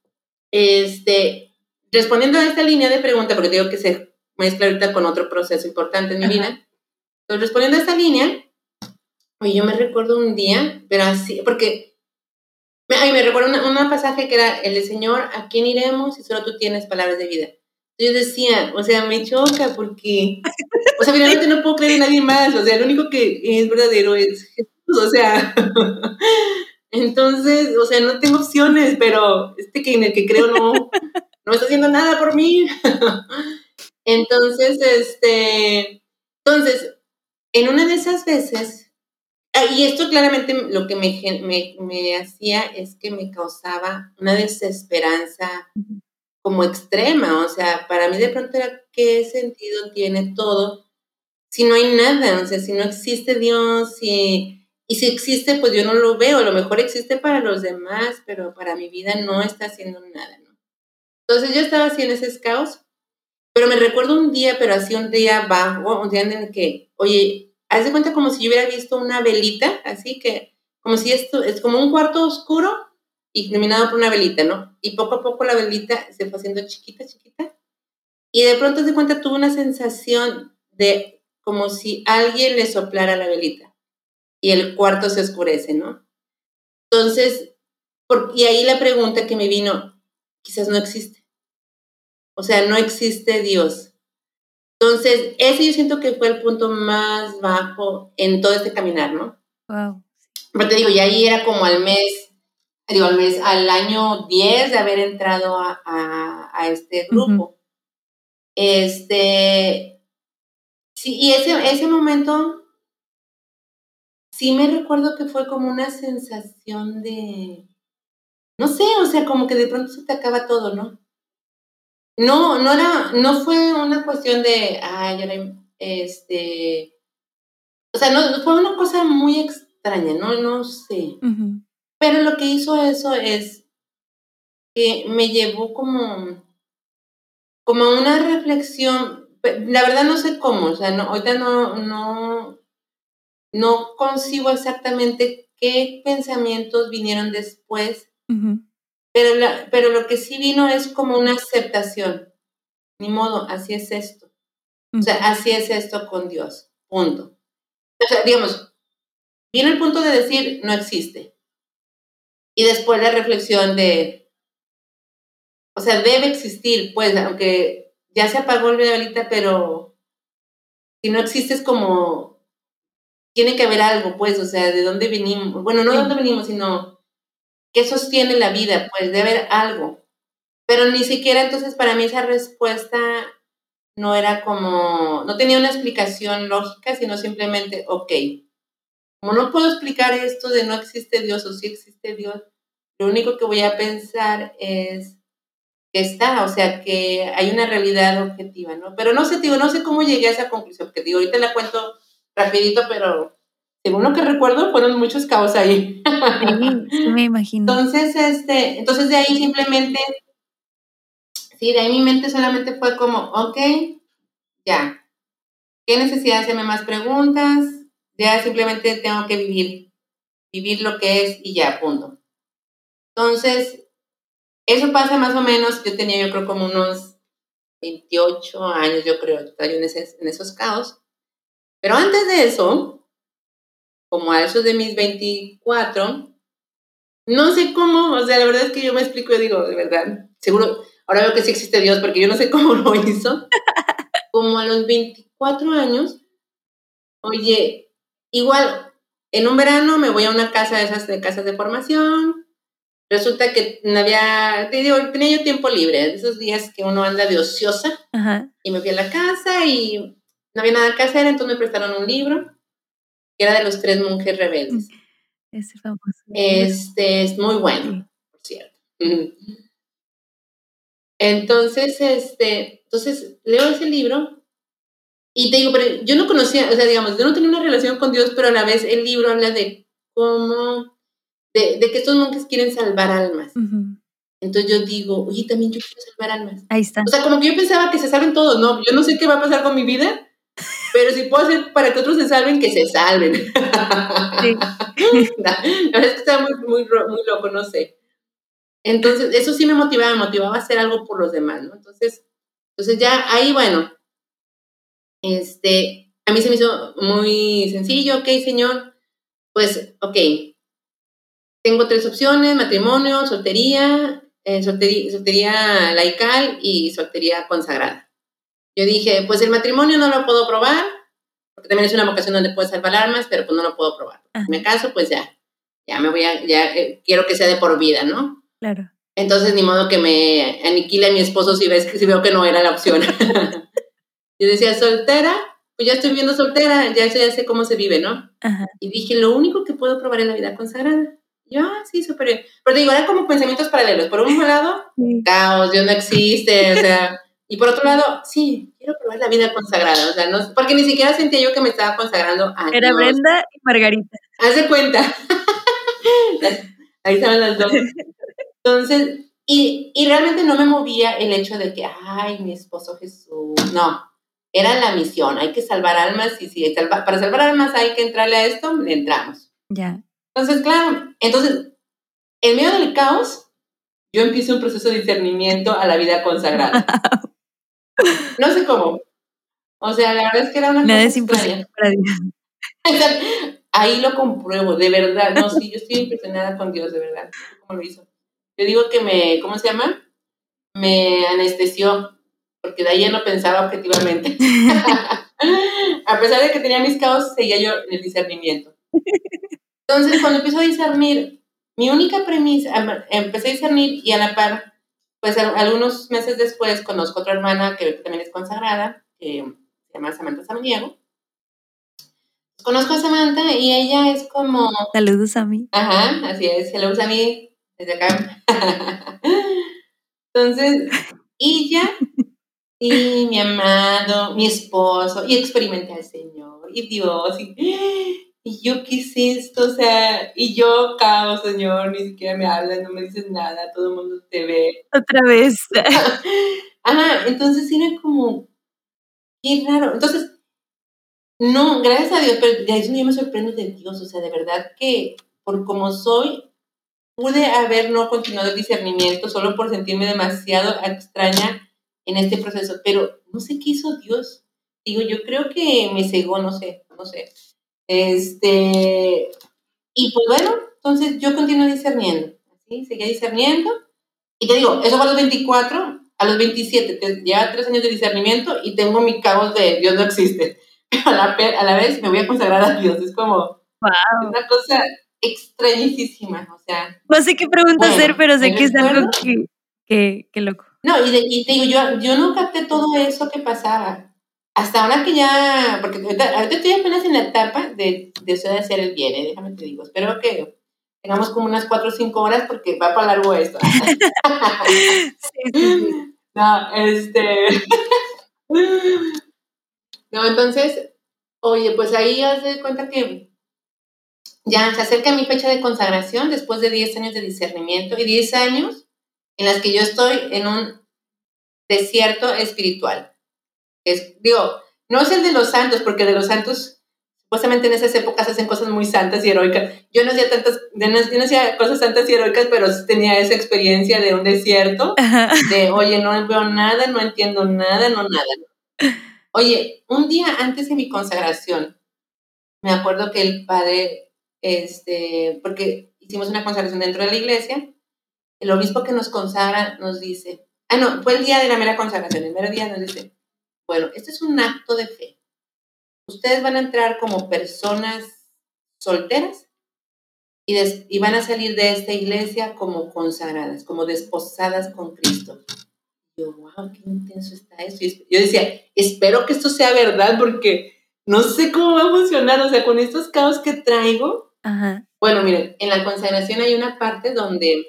este, respondiendo a esta línea de pregunta, porque digo que se mezcla ahorita con otro proceso importante en mi vida. Entonces, respondiendo a esta línea, oye, yo me recuerdo un día, pero así, porque ay, me recuerdo un pasaje que era el de Señor, ¿a quién iremos si solo tú tienes palabras de vida? Yo decía, o sea, me choca porque, o sea, finalmente no puedo creer en nadie más, o sea, lo único que es verdadero es Jesús, o sea, entonces, o sea, no tengo opciones, pero este que en el que creo no, no está haciendo nada por mí. Entonces, este, entonces, en una de esas veces, ah, y esto claramente lo que me, me, me hacía es que me causaba una desesperanza como extrema, o sea, para mí de pronto era qué sentido tiene todo si no hay nada, o sea, si no existe Dios, y, y si existe, pues yo no lo veo, a lo mejor existe para los demás, pero para mi vida no está haciendo nada, ¿no? Entonces yo estaba así en ese caos pero me recuerdo un día, pero así un día bajo, un día en el que, oye, haz de cuenta como si yo hubiera visto una velita, así que, como si esto es como un cuarto oscuro iluminado por una velita, ¿no? Y poco a poco la velita se fue haciendo chiquita, chiquita. Y de pronto, haz de cuenta, tuve una sensación de como si alguien le soplara la velita y el cuarto se oscurece, ¿no? Entonces, y ahí la pregunta que me vino, quizás no existe. O sea, no existe Dios. Entonces, ese yo siento que fue el punto más bajo en todo este caminar, ¿no? Wow. Pero te digo, y ahí era como al mes, digo, al mes, al año 10 de haber entrado a, a, este grupo. Este, sí, y ese, ese momento, sí me recuerdo que fue como una sensación de, no sé, o sea, como que de pronto se te acaba todo, ¿no? No, no era, no fue una cuestión de, ay, era, este, o sea, no, fue una cosa muy extraña, no, no sé. Pero lo que hizo eso es que me llevó como, como una reflexión, la verdad no sé cómo, o sea, no, ahorita no, no, no consigo exactamente qué pensamientos vinieron después, pero, pero lo que sí vino es como una aceptación. Ni modo, así es esto. O sea, así es esto con Dios. Punto. O sea, digamos, viene el punto de decir, no existe. Y después la reflexión de, o sea, debe existir, pues, aunque ya se apagó el velita, pero si no existe es como, tiene que haber algo, pues, o sea, de dónde venimos. Bueno, no de dónde venimos, sino ¿qué sostiene la vida? Pues debe haber algo. Pero ni siquiera entonces para mí esa respuesta no era como, no tenía una explicación lógica, sino simplemente, ok, como no puedo explicar esto de no existe Dios o sí existe Dios, lo único que voy a pensar es que está, o sea, que hay una realidad objetiva, ¿no? Pero no sé, digo, no sé cómo llegué a esa conclusión, porque digo, ahorita la cuento rapidito, pero según lo que recuerdo, fueron muchos caos ahí. Sí, me imagino. Entonces, este, entonces de ahí simplemente, sí, de ahí mi mente solamente fue como, ok, ya, ¿qué necesidad de hacerme más preguntas? Ya simplemente tengo que vivir, vivir lo que es y ya, punto. Entonces, eso pasa más o menos, yo tenía yo creo como unos 28 años, yo creo, en, en esos caos. Pero antes de eso, como a esos de mis 24, no sé cómo, o sea, la verdad es que yo me explico y digo, de verdad, seguro, ahora veo que sí existe Dios porque yo no sé cómo lo hizo. Como a los 24 años, oye, igual, en un verano me voy a una casa de esas de casas de formación. Resulta que no había, te digo, tenía yo tiempo libre, de esos días que uno anda de ociosa. Y me fui a la casa y no había nada que hacer, entonces me prestaron un libro era de los tres monjes rebeldes. Ese famoso. Este es muy bueno, por cierto. Entonces, este, entonces leo ese libro y te digo, pero yo no conocía, o sea, digamos, yo no tenía una relación con Dios, pero a la vez el libro habla de cómo, de, que estos monjes quieren salvar almas. Entonces yo digo, oye, también yo quiero salvar almas. Ahí está. O sea, como que yo pensaba que se salven todos, ¿no? Yo no sé qué va a pasar con mi vida, pero si puedo hacer para que otros se salven, que se salven. Sí. la, verdad es que estaba muy, muy, muy loco, no sé. Entonces, eso sí me motivaba, me motivaba a hacer algo por los demás, ¿no? Entonces, entonces ya ahí, bueno, este, a mí se me hizo muy sencillo, ok, señor, pues, ok, tengo tres opciones, matrimonio, soltería, eh, soltería, soltería laical y soltería consagrada. Yo dije, pues el matrimonio no lo puedo probar, porque también es una vocación donde puedes salvar almas, pero pues no lo puedo probar. Si me caso, pues ya, ya me voy a, ya eh, quiero que sea de por vida, ¿no? Claro. Entonces, ni modo que me aniquile a mi esposo si, ves, si veo que no era la opción. yo decía, soltera, pues ya estoy viviendo soltera, ya, ya sé cómo se vive, ¿no? Y dije, lo único que puedo probar es la vida consagrada. yo, ah, sí, súper bien. Pero digo, era como pensamientos paralelos. Por un lado, caos, Dios no existe, o sea, y por otro lado, sí, quiero probar la vida consagrada, o sea, no, porque ni siquiera sentía yo que me estaba consagrando a Era Brenda y Margarita. Haz de cuenta. Ahí estaban las dos. Entonces, y, y, realmente no me movía el hecho de que, ay, mi esposo Jesús, no, era la misión, hay que salvar almas y si para salvar almas hay que entrarle a esto, le entramos. Ya. Entonces, claro, entonces, en medio del caos, yo empiezo un proceso de discernimiento a la vida consagrada. No sé cómo. O sea, la verdad es que era una Nada es imposible para Dios. Ahí lo compruebo, de verdad. No, sí, yo estoy impresionada con Dios, de verdad. ¿Cómo lo hizo? Yo digo que me, ¿cómo se llama? Me anestesió, porque de ahí ya no pensaba objetivamente. A pesar de que tenía mis caos, seguía yo en el discernimiento. Entonces, cuando empiezo a discernir, mi única premisa, empecé a discernir y a la par, pues algunos meses después conozco otra hermana que también es consagrada, que se llama Samantha Samaniego. Conozco a Samantha y ella es como... Saludos a mí. Ajá, así es, saludos a mí desde acá. Entonces, ella y mi amado, mi esposo, y experimenté al Señor, y Dios, y, y yo qué es esto, o sea, y yo caos, Señor, ni siquiera me hablas, no me dices nada, todo el mundo te ve. Otra vez. Ajá, entonces era como, qué raro. Entonces, no, gracias a Dios, pero de eso yo me sorprendo de Dios, o sea, de verdad que por como soy, pude haber no continuado el discernimiento solo por sentirme demasiado extraña en este proceso, pero no sé qué hizo Dios. Digo, yo creo que me cegó, no sé, no sé. Este, y pues bueno, entonces yo continué discerniendo, ¿sí? Seguía discerniendo. Y te digo, eso fue a los 24, a los 27, ya tres años de discernimiento y tengo mi caos de Dios no existe. Pero a la, a la vez me voy a consagrar a Dios. Es como una cosa extrañísima, o sea. No sé qué pregunta hacer, pero sé que es algo que, que, que loco. No, y, te digo, yo, yo no capté todo eso que pasaba. Hasta ahora que ya, porque ahorita, estoy apenas en la etapa de, de eso de hacer el bien, ¿eh? déjame te digo. Espero que tengamos como unas cuatro o cinco horas porque va para largo esto. No, este. no, entonces, oye, pues ahí haz de cuenta que ya se acerca mi fecha de consagración después de 10 años de discernimiento y 10 años en las que yo estoy en un desierto espiritual. Es, digo, no es el de los santos, porque de los santos, supuestamente en esas épocas hacen cosas muy santas y heroicas. Yo no hacía tantas, no, hacía cosas santas y heroicas, pero tenía esa experiencia de un desierto, de, oye, no veo nada, no entiendo nada, no nada. Oye, un día antes de mi consagración, me acuerdo que el padre, este, porque hicimos una consagración dentro de la iglesia, el obispo que nos consagra nos dice, ah, no, fue el día de la mera consagración, el mero día nos dice, bueno, este es un acto de fe. Ustedes van a entrar como personas solteras y, y van a salir de esta iglesia como consagradas, como desposadas con Cristo. Yo, wow, qué intenso está eso. Yo decía, espero que esto sea verdad porque no sé cómo va a funcionar. O sea, con estos caos que traigo. Bueno, miren, en la consagración hay una parte donde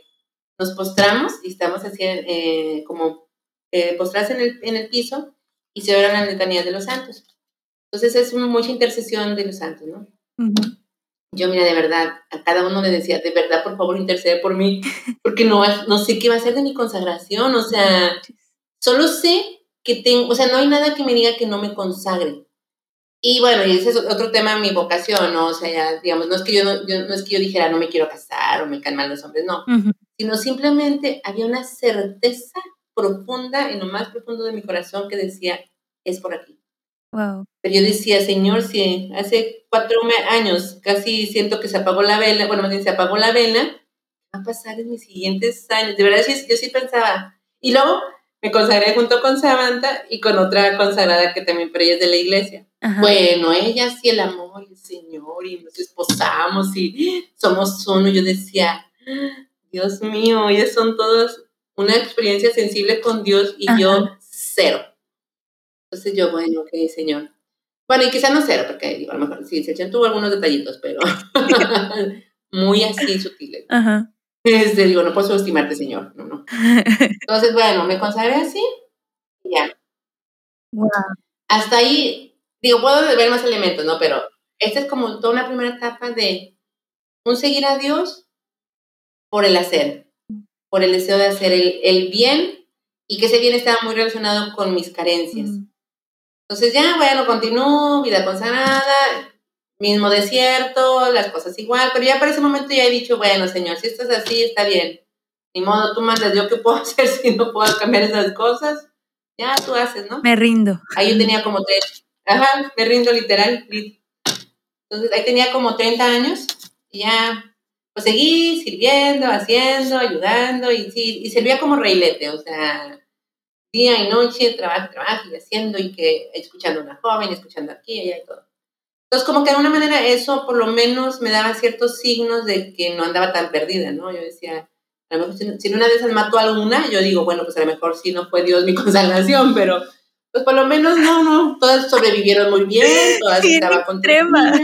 nos postramos y estamos así eh, como eh, postrados en el, en el piso y se oran las letanías de los santos. Entonces es mucha intercesión de los santos, ¿no? Yo, mira, de verdad, a cada uno le decía, de verdad, por favor, intercede por mí, porque no, no sé qué va a ser de mi consagración, o sea, solo sé que tengo, o sea, no hay nada que me diga que no me consagre. Y bueno, y ese es otro tema, mi vocación, ¿no? O sea, ya, digamos, no es que yo no, no es que yo dijera, no me quiero casar o me caen mal los hombres, no sino simplemente había una certeza profunda en lo más profundo de mi corazón que decía, es por aquí. Wow. Pero yo decía, Señor, si hace cuatro años casi siento que se apagó la vela, bueno, más bien se apagó la vela, ¿qué va a pasar en mis siguientes años? De verdad, yo sí pensaba. Y luego me consagré junto con Samantha y con otra consagrada que también, pero ella es de la iglesia. Bueno, ella sí el amor y el Señor y nos esposamos y somos uno. Yo decía, Dios mío, ellos son todos una experiencia sensible con Dios y yo cero. Entonces yo, bueno, ok, Señor. Bueno, y quizá no cero, porque digo, a lo mejor sí, se tuvo algunos detallitos, pero muy así sutiles. Ajá. Este, digo, no puedo subestimarte, Señor. No, no. Entonces, bueno, me consagré así y ya. Wow. Hasta ahí, digo, puedo ver más elementos, ¿no? Pero esta es como toda una primera etapa de un seguir a Dios por el hacer, por el deseo de hacer el, bien y que ese bien estaba muy relacionado con mis carencias. Entonces ya, bueno, continúo, vida consagrada, mismo desierto, las cosas igual, pero ya para ese momento ya he dicho, bueno, Señor, si estás así, está bien. Ni modo, tú mandas, ¿yo qué puedo hacer si no puedo cambiar esas cosas? Ya tú haces, ¿no? Me rindo. Ahí yo tenía como tres, ajá, me rindo literal. Entonces ahí tenía como 30 años y ya pues seguí sirviendo, haciendo, ayudando y, sí, y servía como reilete, o sea, día y noche, trabajo, trabajo y haciendo y que escuchando a una joven, escuchando aquí allá y todo. Entonces, como que de alguna manera eso por lo menos me daba ciertos signos de que no andaba tan perdida, ¿no? Yo decía, a lo mejor si, una de esas mató a alguna, yo digo, bueno, pues a lo mejor sí no fue Dios mi consolación, pero pues por lo menos no, no, todas sobrevivieron muy bien, todas sí, estaban contentas.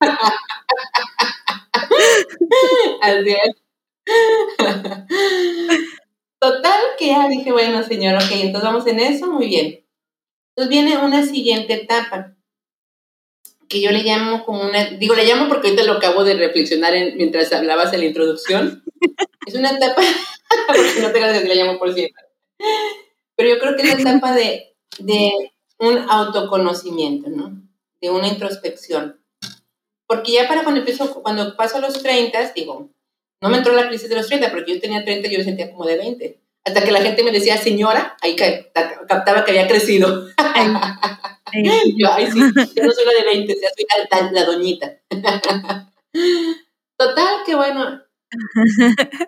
Así es. Total, que ya dije, bueno, señor, ok, entonces vamos en eso, muy bien. Entonces viene una siguiente etapa, que yo le llamo como una, digo, le llamo porque ahorita lo acabo de reflexionar mientras hablabas en la introducción. Es una etapa, porque no te creas que le llamo por siempre. Pero yo creo que es la etapa de, de un autoconocimiento, ¿no? De una introspección. Porque ya para cuando empiezo, cuando paso a los 30, digo, no me entró la crisis de los 30, porque yo tenía 30 y yo me sentía como de 20. Hasta que la gente me decía, señora, ahí captaba que había crecido. yo, ay, sí, yo no soy la de 20, ya soy la, la doñita. Total, que bueno,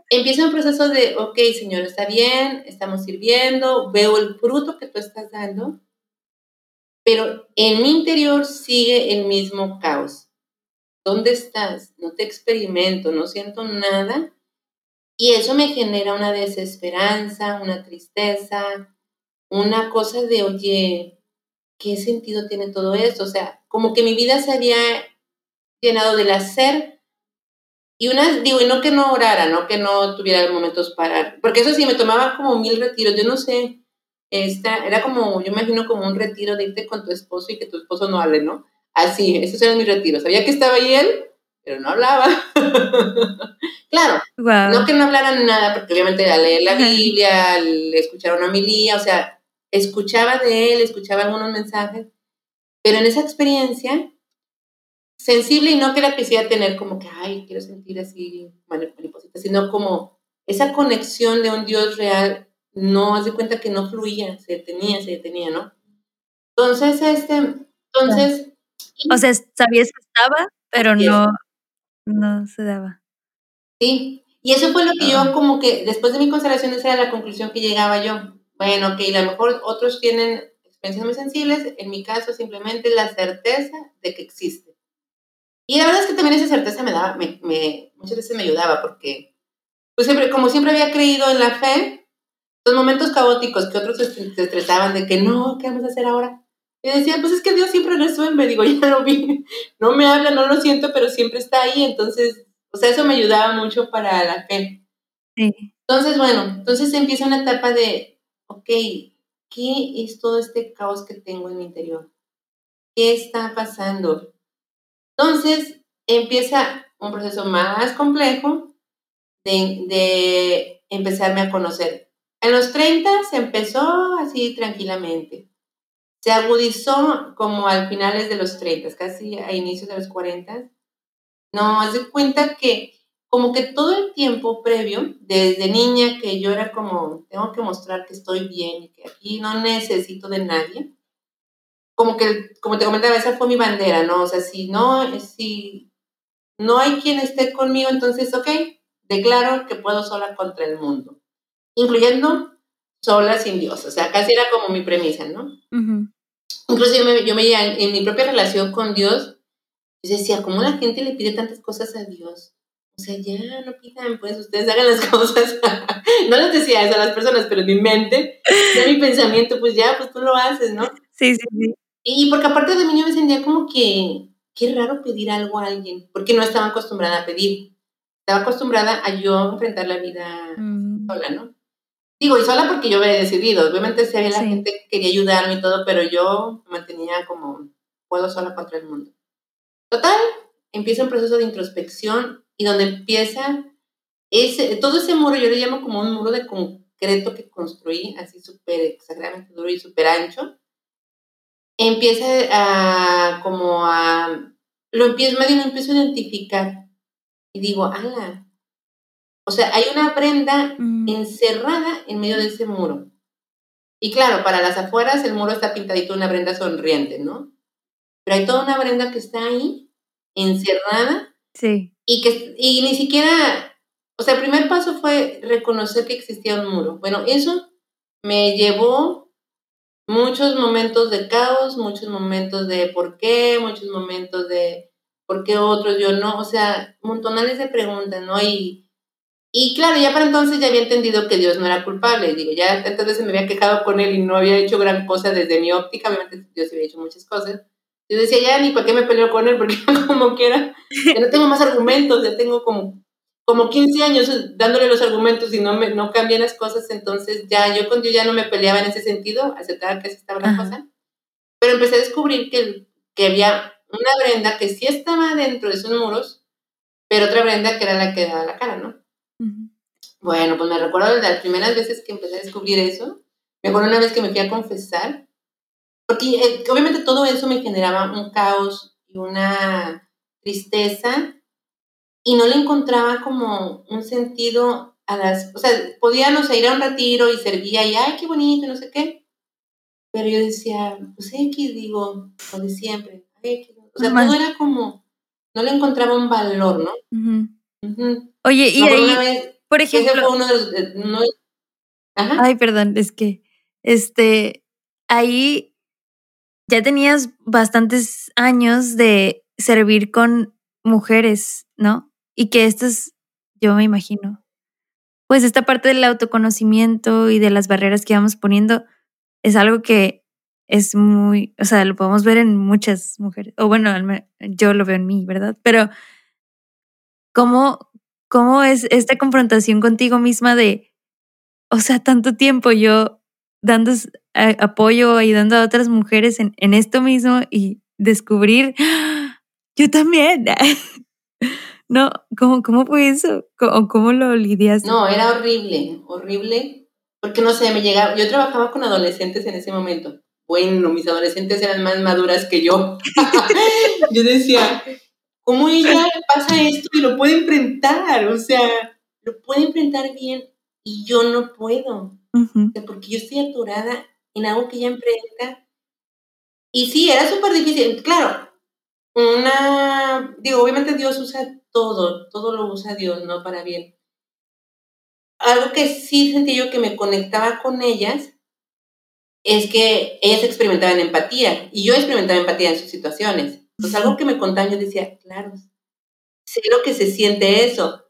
empieza un proceso de, ok, señor, está bien, estamos sirviendo, veo el fruto que tú estás dando, pero en mi interior sigue el mismo caos. ¿Dónde estás? No te experimento, no siento nada. Y eso me genera una desesperanza, una tristeza, una cosa de, oye, ¿qué sentido tiene todo esto? O sea, como que mi vida se había llenado del hacer. Y una, digo, y no que no orara, no que no tuviera momentos para, porque eso sí, me tomaba como mil retiros, yo no sé, esta, era como, yo imagino como un retiro de irte con tu esposo y que tu esposo no hable, ¿no? Así, esos eran mis retiros. Sabía que estaba ahí él, pero no hablaba. claro, no que no hablaran nada, porque obviamente al leer la Biblia, al escuchar una homilía, o sea, escuchaba de él, escuchaba algunos mensajes, pero en esa experiencia, sensible y no que la quisiera tener como que, ay, quiero sentir así mariposita, sino como esa conexión de un Dios real, no, haz de cuenta que no fluía, se detenía, se detenía, ¿no? Entonces, este, entonces, o sea, sabías que estaba, pero no, no se daba. Sí, y eso fue lo que yo ah. como que después de mi constelación esa era la conclusión que llegaba yo. Bueno, que a lo mejor otros tienen experiencias muy sensibles, en mi caso simplemente la certeza de que existe. Y la verdad es que también esa certeza me daba, me, me, muchas veces me ayudaba porque, pues siempre, como siempre había creído en la fe, los momentos caóticos que otros se, se estresaban de que no, ¿qué vamos a hacer ahora? Y decía, pues es que Dios siempre resuelve, digo, ya lo vi, no me habla, no lo siento, pero siempre está ahí, entonces, o sea, eso me ayudaba mucho para la fe. Sí. Entonces, bueno, entonces empieza una etapa de, ok, ¿qué es todo este caos que tengo en mi interior? ¿Qué está pasando? Entonces, empieza un proceso más complejo de, de empezarme a conocer. En los 30 se empezó así tranquilamente se agudizó como al finales de los 30, casi a inicios de los 40. No, haz de cuenta que como que todo el tiempo previo, desde niña que yo era como, tengo que mostrar que estoy bien y que aquí no necesito de nadie, como que, como te comentaba, esa fue mi bandera, ¿no? O sea, si no, si no hay quien esté conmigo, entonces, ok, declaro que puedo sola contra el mundo, incluyendo sola sin Dios, o sea, casi era como mi premisa, ¿no? Incluso yo me, yo me en mi propia relación con Dios, yo decía, ¿cómo la gente le pide tantas cosas a Dios? O sea, ya no pidan, pues ustedes hagan las cosas. no les decía eso a las personas, pero en mi mente, en mi pensamiento, pues ya, pues tú lo haces, ¿no? Sí, sí, sí. Y porque aparte de mí yo me sentía como que, qué raro pedir algo a alguien, porque no estaba acostumbrada a pedir. Estaba acostumbrada a yo enfrentar la vida mm. sola, ¿no? Digo, y sola porque yo había decidido. Obviamente si había la gente que quería ayudarme y todo, pero yo me mantenía como, puedo sola contra el mundo. Total, empieza un proceso de introspección y donde empieza ese, todo ese muro, yo le llamo como un muro de concreto que construí, así súper exageradamente duro y súper ancho, empieza a como a, lo empiezo, medio lo empiezo a identificar y digo, ala, o sea, hay una prenda mm. encerrada en medio de ese muro. Y claro, para las afueras el muro está pintadito una prenda sonriente, ¿no? Pero hay toda una prenda que está ahí, encerrada. Sí. Y que y ni siquiera, o sea, el primer paso fue reconocer que existía un muro. Bueno, eso me llevó muchos momentos de caos, muchos momentos de por qué, muchos momentos de por qué otros, yo no, o sea, montonales de preguntas, ¿no? Y, y claro, ya para entonces ya había entendido que Dios no era culpable, digo, ya veces me había quejado con él y no había hecho gran cosa desde mi óptica, obviamente Dios había hecho muchas cosas. Yo decía, ya ni para qué me peleo con él, porque como quiera, ya no tengo más argumentos, ya tengo como como 15 años dándole los argumentos y no, me, no cambian las cosas, entonces ya yo con Dios ya no me peleaba en ese sentido, aceptaba que así estaba la cosa, pero empecé a descubrir que, que había una Brenda que sí estaba dentro de esos muros, pero otra Brenda que era la que daba la cara, ¿no? Bueno, pues me recuerdo de las primeras veces que empecé a descubrir eso, me acuerdo una vez que me fui a confesar, porque eh, obviamente todo eso me generaba un caos y una tristeza y no le encontraba como un sentido a las, o sea, podíamos ir a un retiro y servía y, ay, qué bonito, no sé qué. Pero yo decía, pues X, digo, lo de siempre. O sea, todo era como, no le encontraba un valor, ¿no? Oye, y ahí, por ejemplo... Uno de Ay, perdón, es que, este, ahí ya tenías bastantes años de servir con mujeres, ¿no? Y que esto es, yo me imagino, pues esta parte del autoconocimiento y de las barreras que vamos poniendo es algo que es muy, o sea, lo podemos ver en muchas mujeres, o bueno, yo lo veo en mí, ¿verdad? Pero, ¿cómo, cómo es esta confrontación contigo misma de, o sea, tanto tiempo yo dando apoyo, ayudando a otras mujeres en, en esto mismo y descubrir, ¡ah! yo también. No, ¿cómo, cómo fue eso? ¿Cómo, ¿Cómo lo lidiaste? No, era horrible, horrible, porque no sé, me llegaba, yo trabajaba con adolescentes en ese momento. Bueno, mis adolescentes eran más maduras que yo. yo decía, ¿cómo ella pasa esto y lo puede enfrentar? O sea, lo puede enfrentar bien y yo no puedo. porque yo estoy aturada en algo que ella enfrenta. Y sí, era súper difícil. Claro, una, digo, obviamente Dios usa todo, todo lo usa Dios, ¿no? Para bien. Algo que sí sentí yo que me conectaba con ellas es que ellas experimentaban empatía y yo experimentaba empatía en sus situaciones. Pues algo que me contaban, yo decía, claro, sé lo que se siente eso.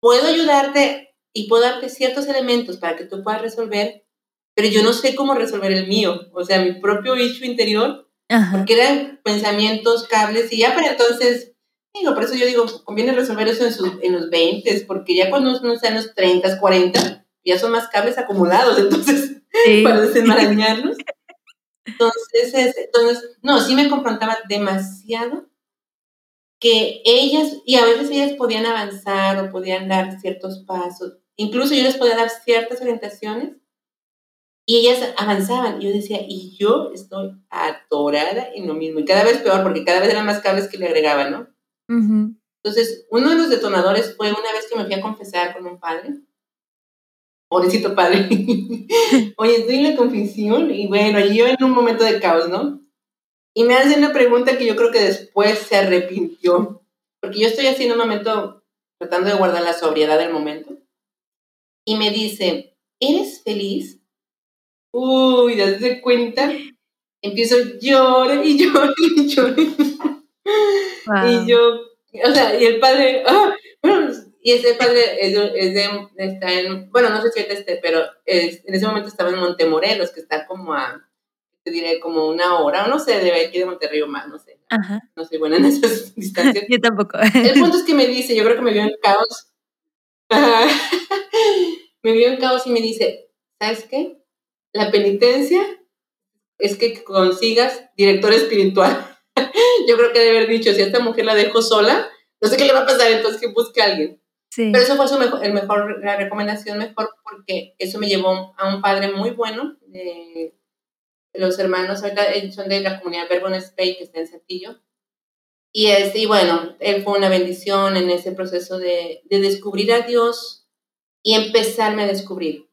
Puedo ayudarte y puedo darte ciertos elementos para que tú puedas resolver, pero yo no sé cómo resolver el mío, o sea, mi propio issue interior, porque eran pensamientos, cables, y ya para entonces Digo, por eso yo digo, conviene resolver eso en, en los 20, porque ya cuando uno está en los 30, 40, ya son más cables acumulados, entonces, para desenmarañarlos. Entonces, entonces, no, sí me confrontaba demasiado que ellas, y a veces ellas podían avanzar o podían dar ciertos pasos, incluso yo les podía dar ciertas orientaciones y ellas avanzaban. Y yo decía, y yo estoy atorada en lo mismo, y cada vez peor, porque cada vez eran más cables que le agregaban, ¿no? Entonces, uno de los detonadores fue una vez que me fui a confesar con un padre. Pobrecito padre. Oye, estoy en la confesión y bueno, yo en un momento de caos, ¿no? Y me hace una pregunta que yo creo que después se arrepintió. Porque yo estoy en un momento tratando de guardar la sobriedad del momento. Y me dice, ¿eres feliz? Uy, ¿te cuenta? Empiezo a llorar y llorar y llorar. Y yo, o sea, y el padre, bueno, y ese padre es, de, está en, bueno, no sé si este, pero en ese momento estaba en Montemorelos, que está como a, te diré, como una hora, o no sé, de aquí de Monterrey o más, no sé. No soy buena en esas distancias. yo tampoco. El punto es que me dice, yo creo que me vio en caos. me vio en caos y me dice, ¿sabes qué? La penitencia es que consigas director espiritual. yo creo que debe haber dicho, si a esta mujer la dejo sola, no sé qué le va a pasar, entonces que busque a alguien. Pero eso fue su mejor, el mejor, la recomendación mejor porque eso me llevó a un padre muy bueno de, los hermanos, son de la comunidad Verbo Spain que está en Saltillo. Y, este, y bueno, él fue una bendición en ese proceso de, de descubrir a Dios y empezarme a descubrir.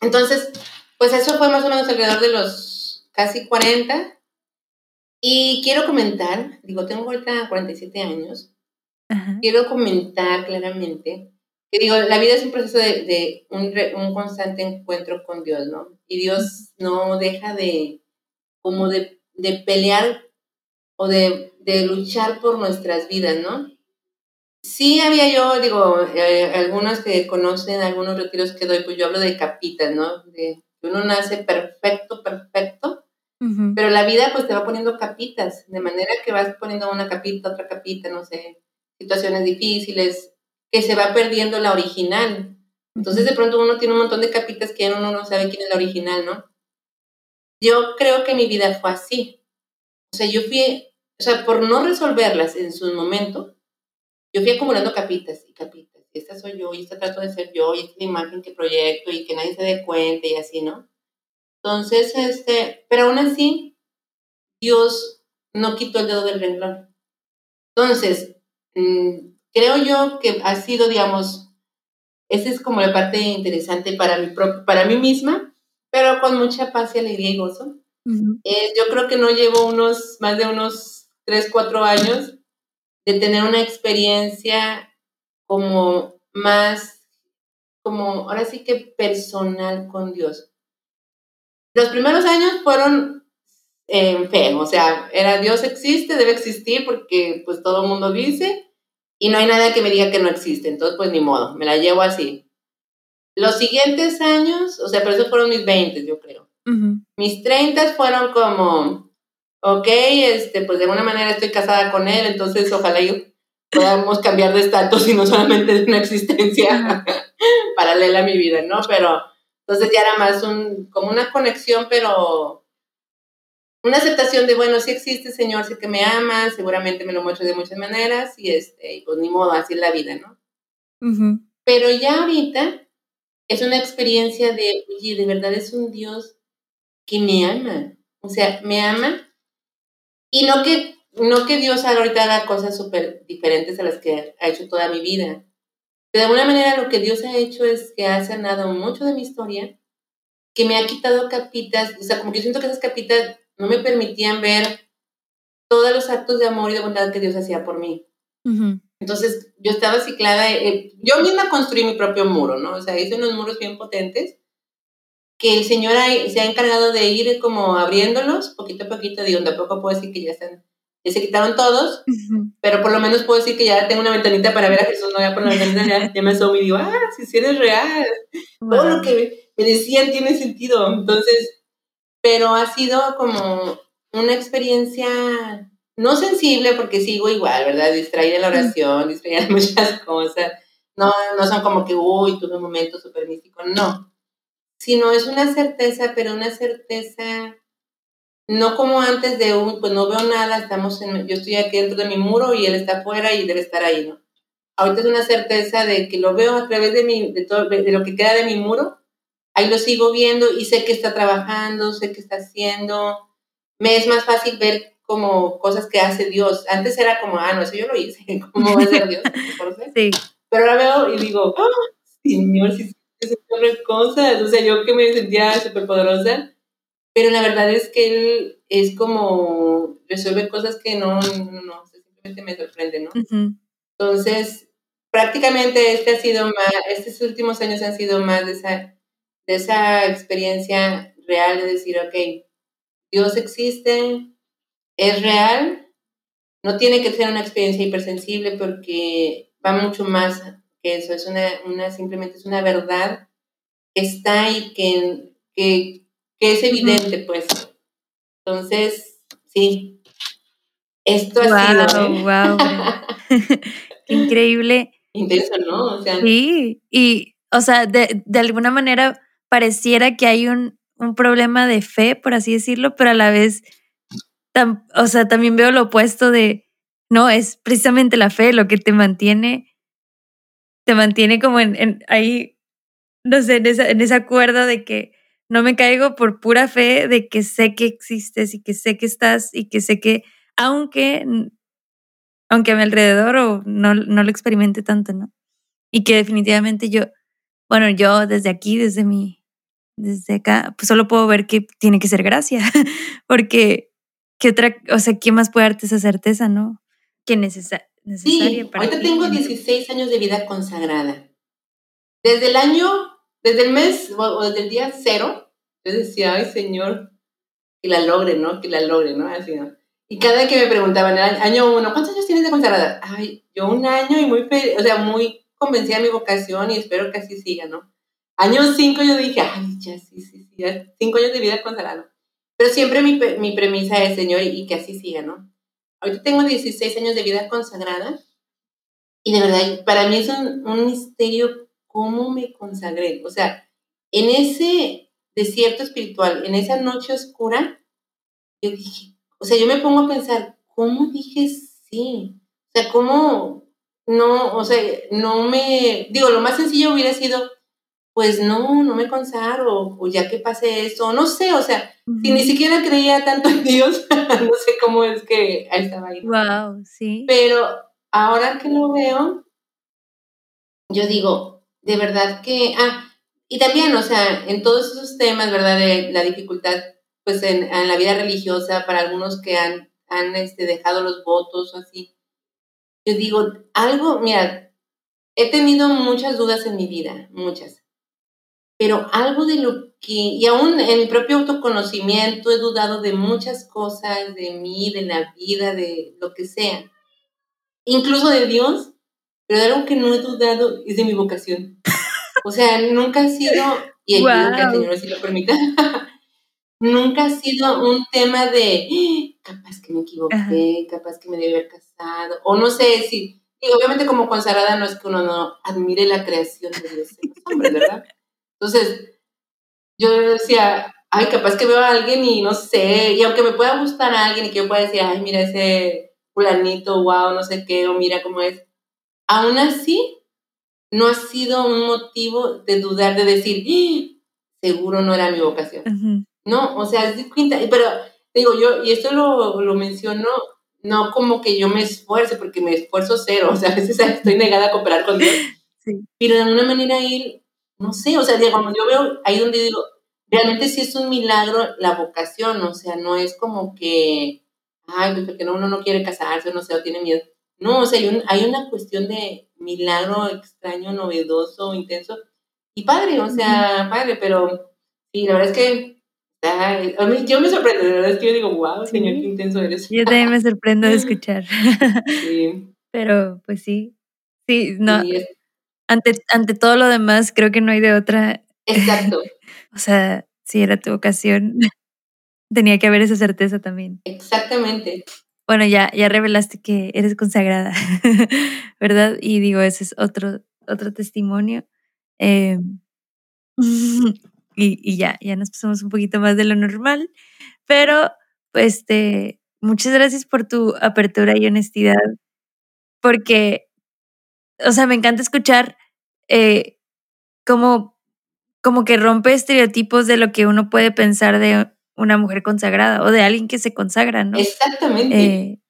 Entonces, pues eso fue más o menos alrededor de los casi 40 y quiero comentar, digo, tengo ahorita 47 años, quiero comentar claramente que digo, la vida es un proceso de, un, constante encuentro con Dios, ¿no? Y Dios no deja de, como de, pelear o de, luchar por nuestras vidas, ¿no? Sí había yo, digo, eh, algunos que conocen algunos retiros que doy, pues yo hablo de capitas, ¿no? De, uno nace perfecto, perfecto, pero la vida pues te va poniendo capitas, de manera que vas poniendo una capita, otra capita, no sé, situaciones difíciles, que se va perdiendo la original. Entonces de pronto uno tiene un montón de capitas que uno no sabe quién es la original, ¿no? Yo creo que mi vida fue así. O sea, yo fui, o sea, por no resolverlas en su momento, yo fui acumulando capitas y capitas. Y esta soy yo, y esta trato de ser yo, y esta es la imagen que proyecto, y que nadie se dé cuenta, y así, ¿no? Entonces, este, pero aún así, Dios no quitó el dedo del renglón. Entonces, creo yo que ha sido, digamos, esa es como la parte interesante para mí, para mí misma, pero con mucha paz y alegría y gozo. Eh, yo creo que no llevo unos, más de unos 3, 4 años de tener una experiencia como más, como ahora sí que personal con Dios. Los primeros años fueron en fe, o sea, era Dios existe, debe existir porque pues todo el mundo dice, y no hay nada que me diga que no existe, entonces pues ni modo, me la llevo así. Los siguientes años, o sea, pero esos fueron mis 20, yo creo. Mis 30 fueron como, ok, este, pues de alguna manera estoy casada con él, entonces ojalá yo podamos cambiar de estatus y no solamente de una existencia paralela a mi vida, ¿no? Pero entonces ya era más un, como una conexión, pero una aceptación de, bueno, sí existe, Señor, sé que me ama, seguramente me lo muestra de muchas maneras y este, pues ni modo, así es la vida, ¿no? Pero ya ahorita es una experiencia de, oye, de verdad es un Dios que me ama, o sea, me ama y no que, no que Dios ahorita haga cosas súper diferentes a las que ha hecho toda mi vida. de alguna manera lo que Dios ha hecho es que ha sanado mucho de mi historia, que me ha quitado capitas, o sea, como que yo siento que esas capitas no me permitían ver todos los actos de amor y de bondad que Dios hacía por mí. Entonces yo estaba ciclada, eh, yo misma construí mi propio muro, ¿no? O sea, hice unos muros bien potentes que el Señor se ha encargado de ir como abriéndolos poquito a poquito, digo, tampoco puedo decir que ya están, ya se quitaron todos, pero por lo menos puedo decir que ya tengo una ventanita para ver a Jesús, no ya por la ventanita ya, me asomo y digo, ah, si sí eres real, todo lo que me decían tiene sentido, entonces pero ha sido como una experiencia no sensible porque sigo igual, ¿verdad? Distraída en la oración, distraída en muchas cosas. No, no son como que, uy, tuve un momento súper místico, no. Sino es una certeza, pero una certeza no como antes de, uy, pues no veo nada, estamos en, yo estoy aquí dentro de mi muro y él está afuera y debe estar ahí, ¿no? Ahorita es una certeza de que lo veo a través de, mi, de, todo, de lo que queda de mi muro ahí lo sigo viendo y sé que está trabajando, sé que está haciendo. Me es más fácil ver como cosas que hace Dios. Antes era como, ah, no, eso yo lo hice, ¿cómo va a ser Dios? Sí. Pero ahora veo y digo, oh, Señor, si se cosas. O sea, yo que me sentía súper poderosa, pero la verdad es que Él es como, resuelve cosas que no, no, no simplemente me sorprende, ¿no? Entonces, prácticamente este ha sido más, estos últimos años han sido más de esa de esa experiencia real de decir, ok, Dios existe, es real, no tiene que ser una experiencia hipersensible porque va mucho más que eso, es una, una simplemente es una verdad que está y que, que, que es evidente, pues. Entonces, sí, esto ha sido. Wow, Qué increíble. Intenso, ¿no? O sea, sí, y, o sea, de, de alguna manera pareciera que hay un, problema de fe, por así decirlo, pero a la vez, o sea, también veo lo opuesto de, no, es precisamente la fe lo que te mantiene, te mantiene como en, ahí, no sé, en esa, en esa cuerda de que no me caigo por pura fe de que sé que existes y que sé que estás y que sé que, aunque, aunque a mi alrededor o no, no lo experimente tanto, ¿no? Y que definitivamente yo, bueno, yo desde aquí, desde mi, desde acá, pues solo puedo ver que tiene que ser gracia, porque ¿qué otra, o sea, ¿quién más puede darte esa certeza, no? Que necesa necesaria sí, Ahorita tengo 16 años de vida consagrada. desde el año, desde el mes o, desde el día cero, yo decía, ay Señor, que la logre, ¿no? Que la logre, ¿no? Así, ¿no? Y cada vez que me preguntaban, año uno, ¿cuántos años tienes de consagrada? Ay, yo un año y muy, o sea, muy convencida de mi vocación y espero que así siga, ¿no? Año cinco yo dije, ay, ya, sí, sí, sí, ya, cinco años de vida consagrada. Pero siempre mi, mi premisa es, Señor, y que así siga, ¿no? Ahorita tengo 16 años de vida consagrada y de verdad, para mí es un, un misterio cómo me consagré. O sea, en ese desierto espiritual, en esa noche oscura, yo dije, o sea, yo me pongo a pensar, ¿cómo dije sí? O sea, ¿cómo no, o sea, no me, digo, lo más sencillo hubiera sido, pues no, no me consagro, o ya que pase eso, no sé, o sea, si ni siquiera creía tanto en Dios, no sé cómo es que ahí estaba ahí. Wow, sí. Pero ahora que lo veo, yo digo, de verdad que, ah, y también, o sea, en todos esos temas, ¿verdad? De la dificultad, pues en, la vida religiosa, para algunos que han, han este, dejado los votos o así, yo digo, algo, mira, he tenido muchas dudas en mi vida, muchas, pero algo de lo que, y aún en mi propio autoconocimiento he dudado de muchas cosas, de mí, de la vida, de lo que sea incluso de Dios, pero de algo que no he dudado es de mi vocación. O sea, nunca ha sido, y wow. que el Señor así lo permita, nunca ha sido un tema de ah, capaz que me equivoqué, capaz que me debí haber casado, o no sé si, y obviamente como consagrada no es que uno no admire la creación de Dios en los hombres, ¿verdad? Entonces, yo decía, ay, capaz que veo a alguien y no sé, y aunque me pueda gustar a alguien y que yo pueda decir, ay, mira ese fulanito, wow, no sé qué, o mira cómo es. Aún así, no ha sido un motivo de dudar, de decir, ¡Ah! seguro no era mi vocación. No, o sea, es distinta. Pero digo yo, y esto lo, lo menciono, no como que yo me esfuerce, porque me esfuerzo cero, o sea, a veces estoy negada a cooperar con Dios. Pero de alguna manera ir, no sé, o sea, digamos, yo veo ahí donde digo, realmente sí es un milagro la vocación, o sea, no es como que ay, pues porque no, uno no quiere casarse, no sé, o tiene miedo. No, o sea, hay, hay una cuestión de milagro extraño, novedoso, intenso, y padre, o sea, padre, pero sí, la verdad es que a mí, yo me sorprendo, la verdad es que yo digo, wow, señor, qué intenso eres. Yo también me sorprendo de escuchar. Sí. Pero, pues sí, sí, no, ante, ante todo lo demás, creo que no hay de otra. Exacto. o sea, si era tu vocación, tenía que haber esa certeza también. Exactamente. Bueno, ya, ya revelaste que eres consagrada, ¿verdad? Y digo, ese es otro, otro testimonio. Em, y, y, ya, ya nos pasamos un poquito más de lo normal, pero pues este, muchas gracias por tu apertura y honestidad, porque, o sea, me encanta escuchar eh, como, como que rompe estereotipos de lo que uno puede pensar de una mujer consagrada o de alguien que se consagra, ¿no? Exactamente. Eh,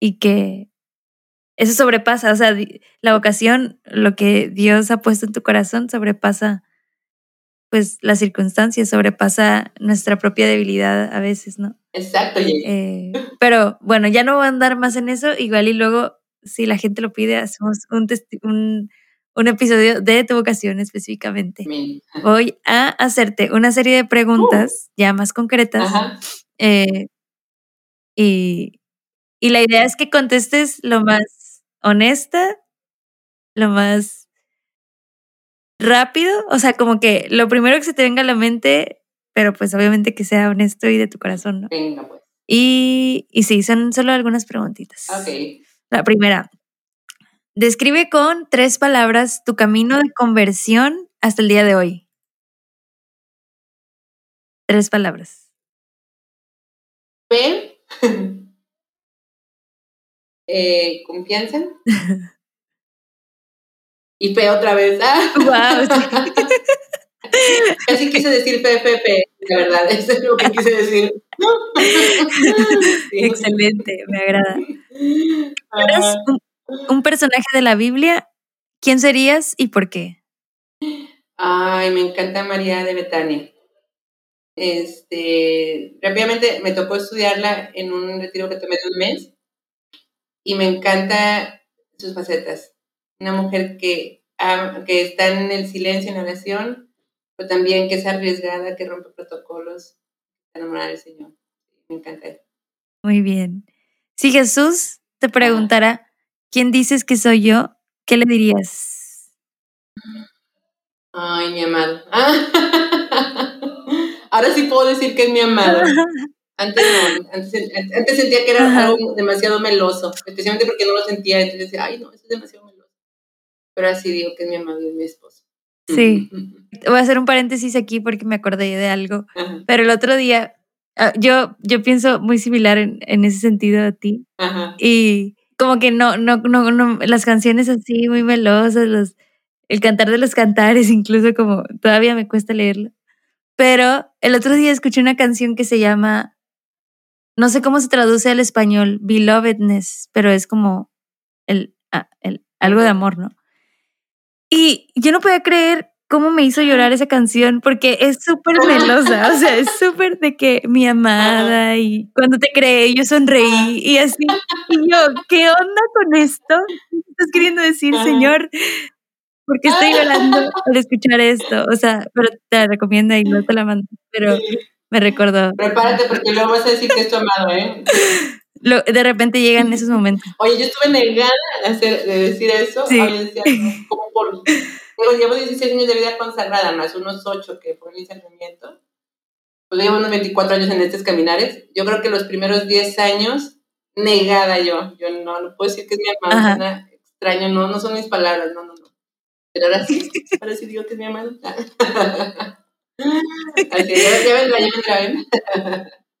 y que eso sobrepasa, o sea, la vocación, lo que Dios ha puesto en tu corazón sobrepasa pues las circunstancias, sobrepasa nuestra propia debilidad a veces, ¿no? Exacto. Eh, pero bueno, ya no voy a andar más en eso, igual y luego, si la gente lo pide, hacemos un, un un episodio de tu vocación específicamente. Voy a hacerte una serie de preguntas uh. ya más concretas. Eh, y, y la idea es que contestes lo más honesta, lo más rápido, o sea, como que lo primero que se te venga a la mente, pero pues obviamente que sea honesto y de tu corazón, ¿no? Venga, pues. Y, y sí, son solo algunas preguntitas. Ok. La primera, Describe con tres palabras tu camino de conversión hasta el día de hoy. Tres palabras. Fe, eh, confianza y fe otra vez. ¡Ah! Wow. Casi quise decir fe, fe, fe, la verdad, eso es lo que quise decir. Excelente, me agrada. ¿Eres un personaje de la Biblia, ¿quién serías y por qué? Ay, me encanta María de Betania. Este, rápidamente me tocó estudiarla en un retiro que tomé de un mes y me encanta sus facetas. Una mujer que que está en el silencio, en oración, pero también que es arriesgada, que rompe protocolos, enamorada del Señor. Me encanta. Muy bien. Si Jesús te preguntara, ¿quién dices que soy yo? ¿Qué le dirías? Ay, mi amado. Ahora sí puedo decir que es mi amado. Antes no, antes, sentía que era algo demasiado meloso, especialmente porque no lo sentía, entonces decía, ay no, eso es demasiado meloso. Pero así digo que es mi amado y es mi esposo. Sí. Voy a hacer un paréntesis aquí porque me acordé de algo. Pero el otro día, ah, yo, yo pienso muy similar en, en ese sentido a ti. Y como que no, no, no, no, las canciones así muy melosas, los, el cantar de los cantares, incluso como todavía me cuesta leerlo. Pero el otro día escuché una canción que se llama no sé cómo se traduce al español, belovedness, pero es como el, ah, el, algo de amor, ¿no? Y yo no podía creer cómo me hizo llorar esa canción porque es súper melosa, o sea, es súper de que mi amada y cuando te creé yo sonreí y así. Y yo, ¿qué onda con esto? ¿Qué estás queriendo decir, señor? Porque estoy llorando al escuchar esto, o sea, pero te la recomiendo y no te la mando, pero me recordó. Prepárate porque luego vas a decir que es tu amado, ¿eh? de repente llegan esos momentos. Oye, yo estuve negada de, hacer, de decir eso. Sí. Como por. Llevo 16 años de vida consagrada, más unos 8 que fue mi sacramiento. Pues llevo unos 24 años en estos caminares. Yo creo que los primeros 10 años, negada yo. Yo no, no puedo decir que es mi amado, extraño, no, no son mis palabras, no, no, no. Pero ahora sí, ahora sí digo que es mi amado.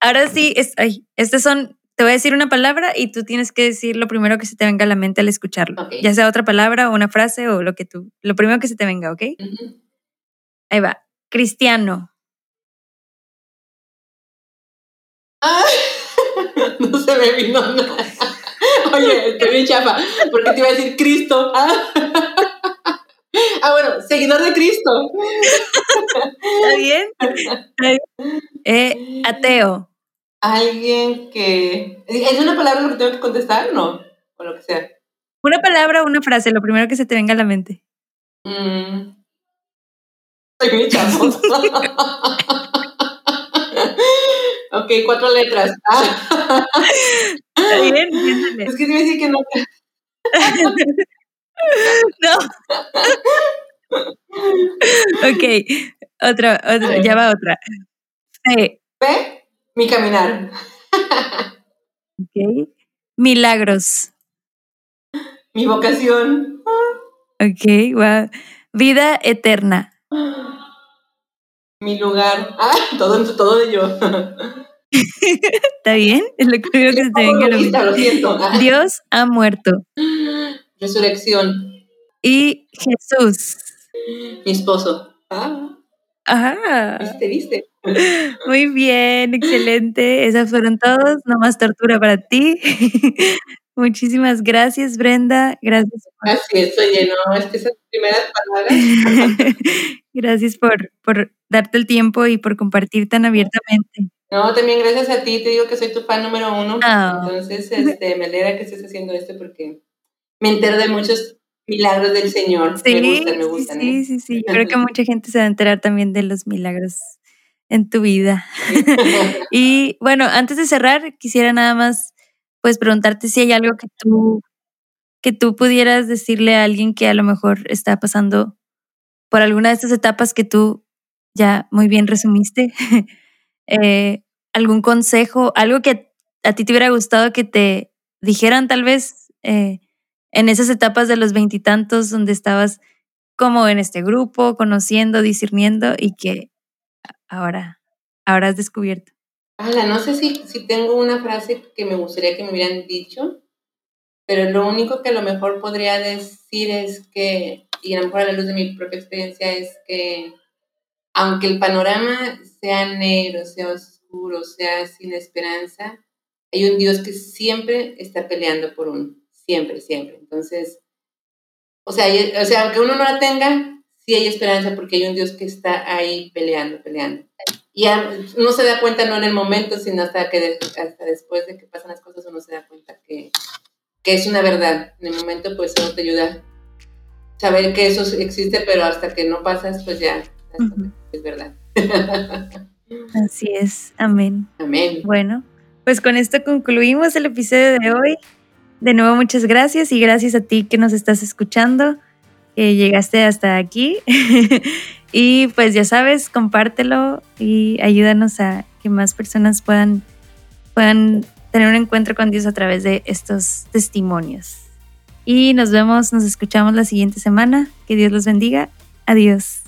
Ahora sí, es, ay, estos son, te voy a decir una palabra y tú tienes que decir lo primero que se te venga a la mente al escucharlo. Ya sea otra palabra o una frase o lo que tú, lo primero que se te venga, ¿ok? Ahí va. Cristiano. no se me vino nada. Oye, estoy bien chafa, porque te iba a decir Cristo. Ah, bueno, seguidor de Cristo. ¿Está bien? Eh, ateo. Alguien que... ¿Es una palabra lo que tengo que contestar? No, o lo que sea. Una palabra o una frase, lo primero que se te venga a la mente. Mm. Soy muy ok, cuatro letras. Está bien, Es que iba a decir que no. No. ok, otra, otra, ya va otra. P. P. Mi caminar. ok. Milagros. Mi vocación. Ok, wow. Vida eterna. Mi lugar. Ah, todo, todo de yo. ¿Está bien? Es lo que que se te venga lo siento. Dios ha muerto. Resurrección. Y Jesús. Mi esposo. Ah. Ajá. ¿Viste, viste? Muy bien, excelente. Esas fueron todos, no más tortura para ti. Muchísimas gracias, Brenda. Gracias. Gracias, oye, no, es que esas primeras palabras. gracias por, por darte el tiempo y por compartir tan abiertamente. No, también gracias a ti, te digo que soy tu fan número uno. Ah. Entonces, este, me alegra que estés haciendo esto porque me entero de muchos milagros del Señor. Sí, me gustan, me gustan. Sí, ¿eh? sí, sí. Yo creo que mucha gente se va a enterar también de los milagros en tu vida. y bueno, antes de cerrar, quisiera nada más pues preguntarte si hay algo que tú que tú pudieras decirle a alguien que a lo mejor está pasando por alguna de estas etapas que tú ya muy bien resumiste. eh, algún consejo, algo que a ti te hubiera gustado que te dijeran tal vez eh, en esas etapas de los veintitantos donde estabas como en este grupo, conociendo, discerniendo y que ahora, ahora has descubierto? no sé si, si tengo una frase que me gustaría que me hubieran dicho, pero lo único que a lo mejor podría decir es que, y a lo mejor a la luz de mi propia experiencia, es que aunque el panorama sea negro, sea oscuro, sea sin esperanza, hay un Dios que siempre está peleando por uno siempre, siempre. Entonces, o sea, o sea, aunque uno no la tenga, sí hay esperanza porque hay un Dios que está ahí peleando, peleando. Y uno se da cuenta no en el momento, sino hasta que hasta después de que pasan las cosas uno se da cuenta que, que es una verdad. En el momento pues eso te ayuda saber que eso existe, pero hasta que no pasas, pues ya, es verdad. Así es, amén. Amén. Bueno, pues con esto concluimos el episodio de hoy. De nuevo, muchas gracias y gracias a ti que nos estás escuchando, que llegaste hasta aquí. y pues ya sabes, compártelo y ayúdanos a que más personas puedan, puedan tener un encuentro con Dios a través de estos testimonios. Y nos vemos, nos escuchamos la siguiente semana. Que Dios los bendiga. Adiós.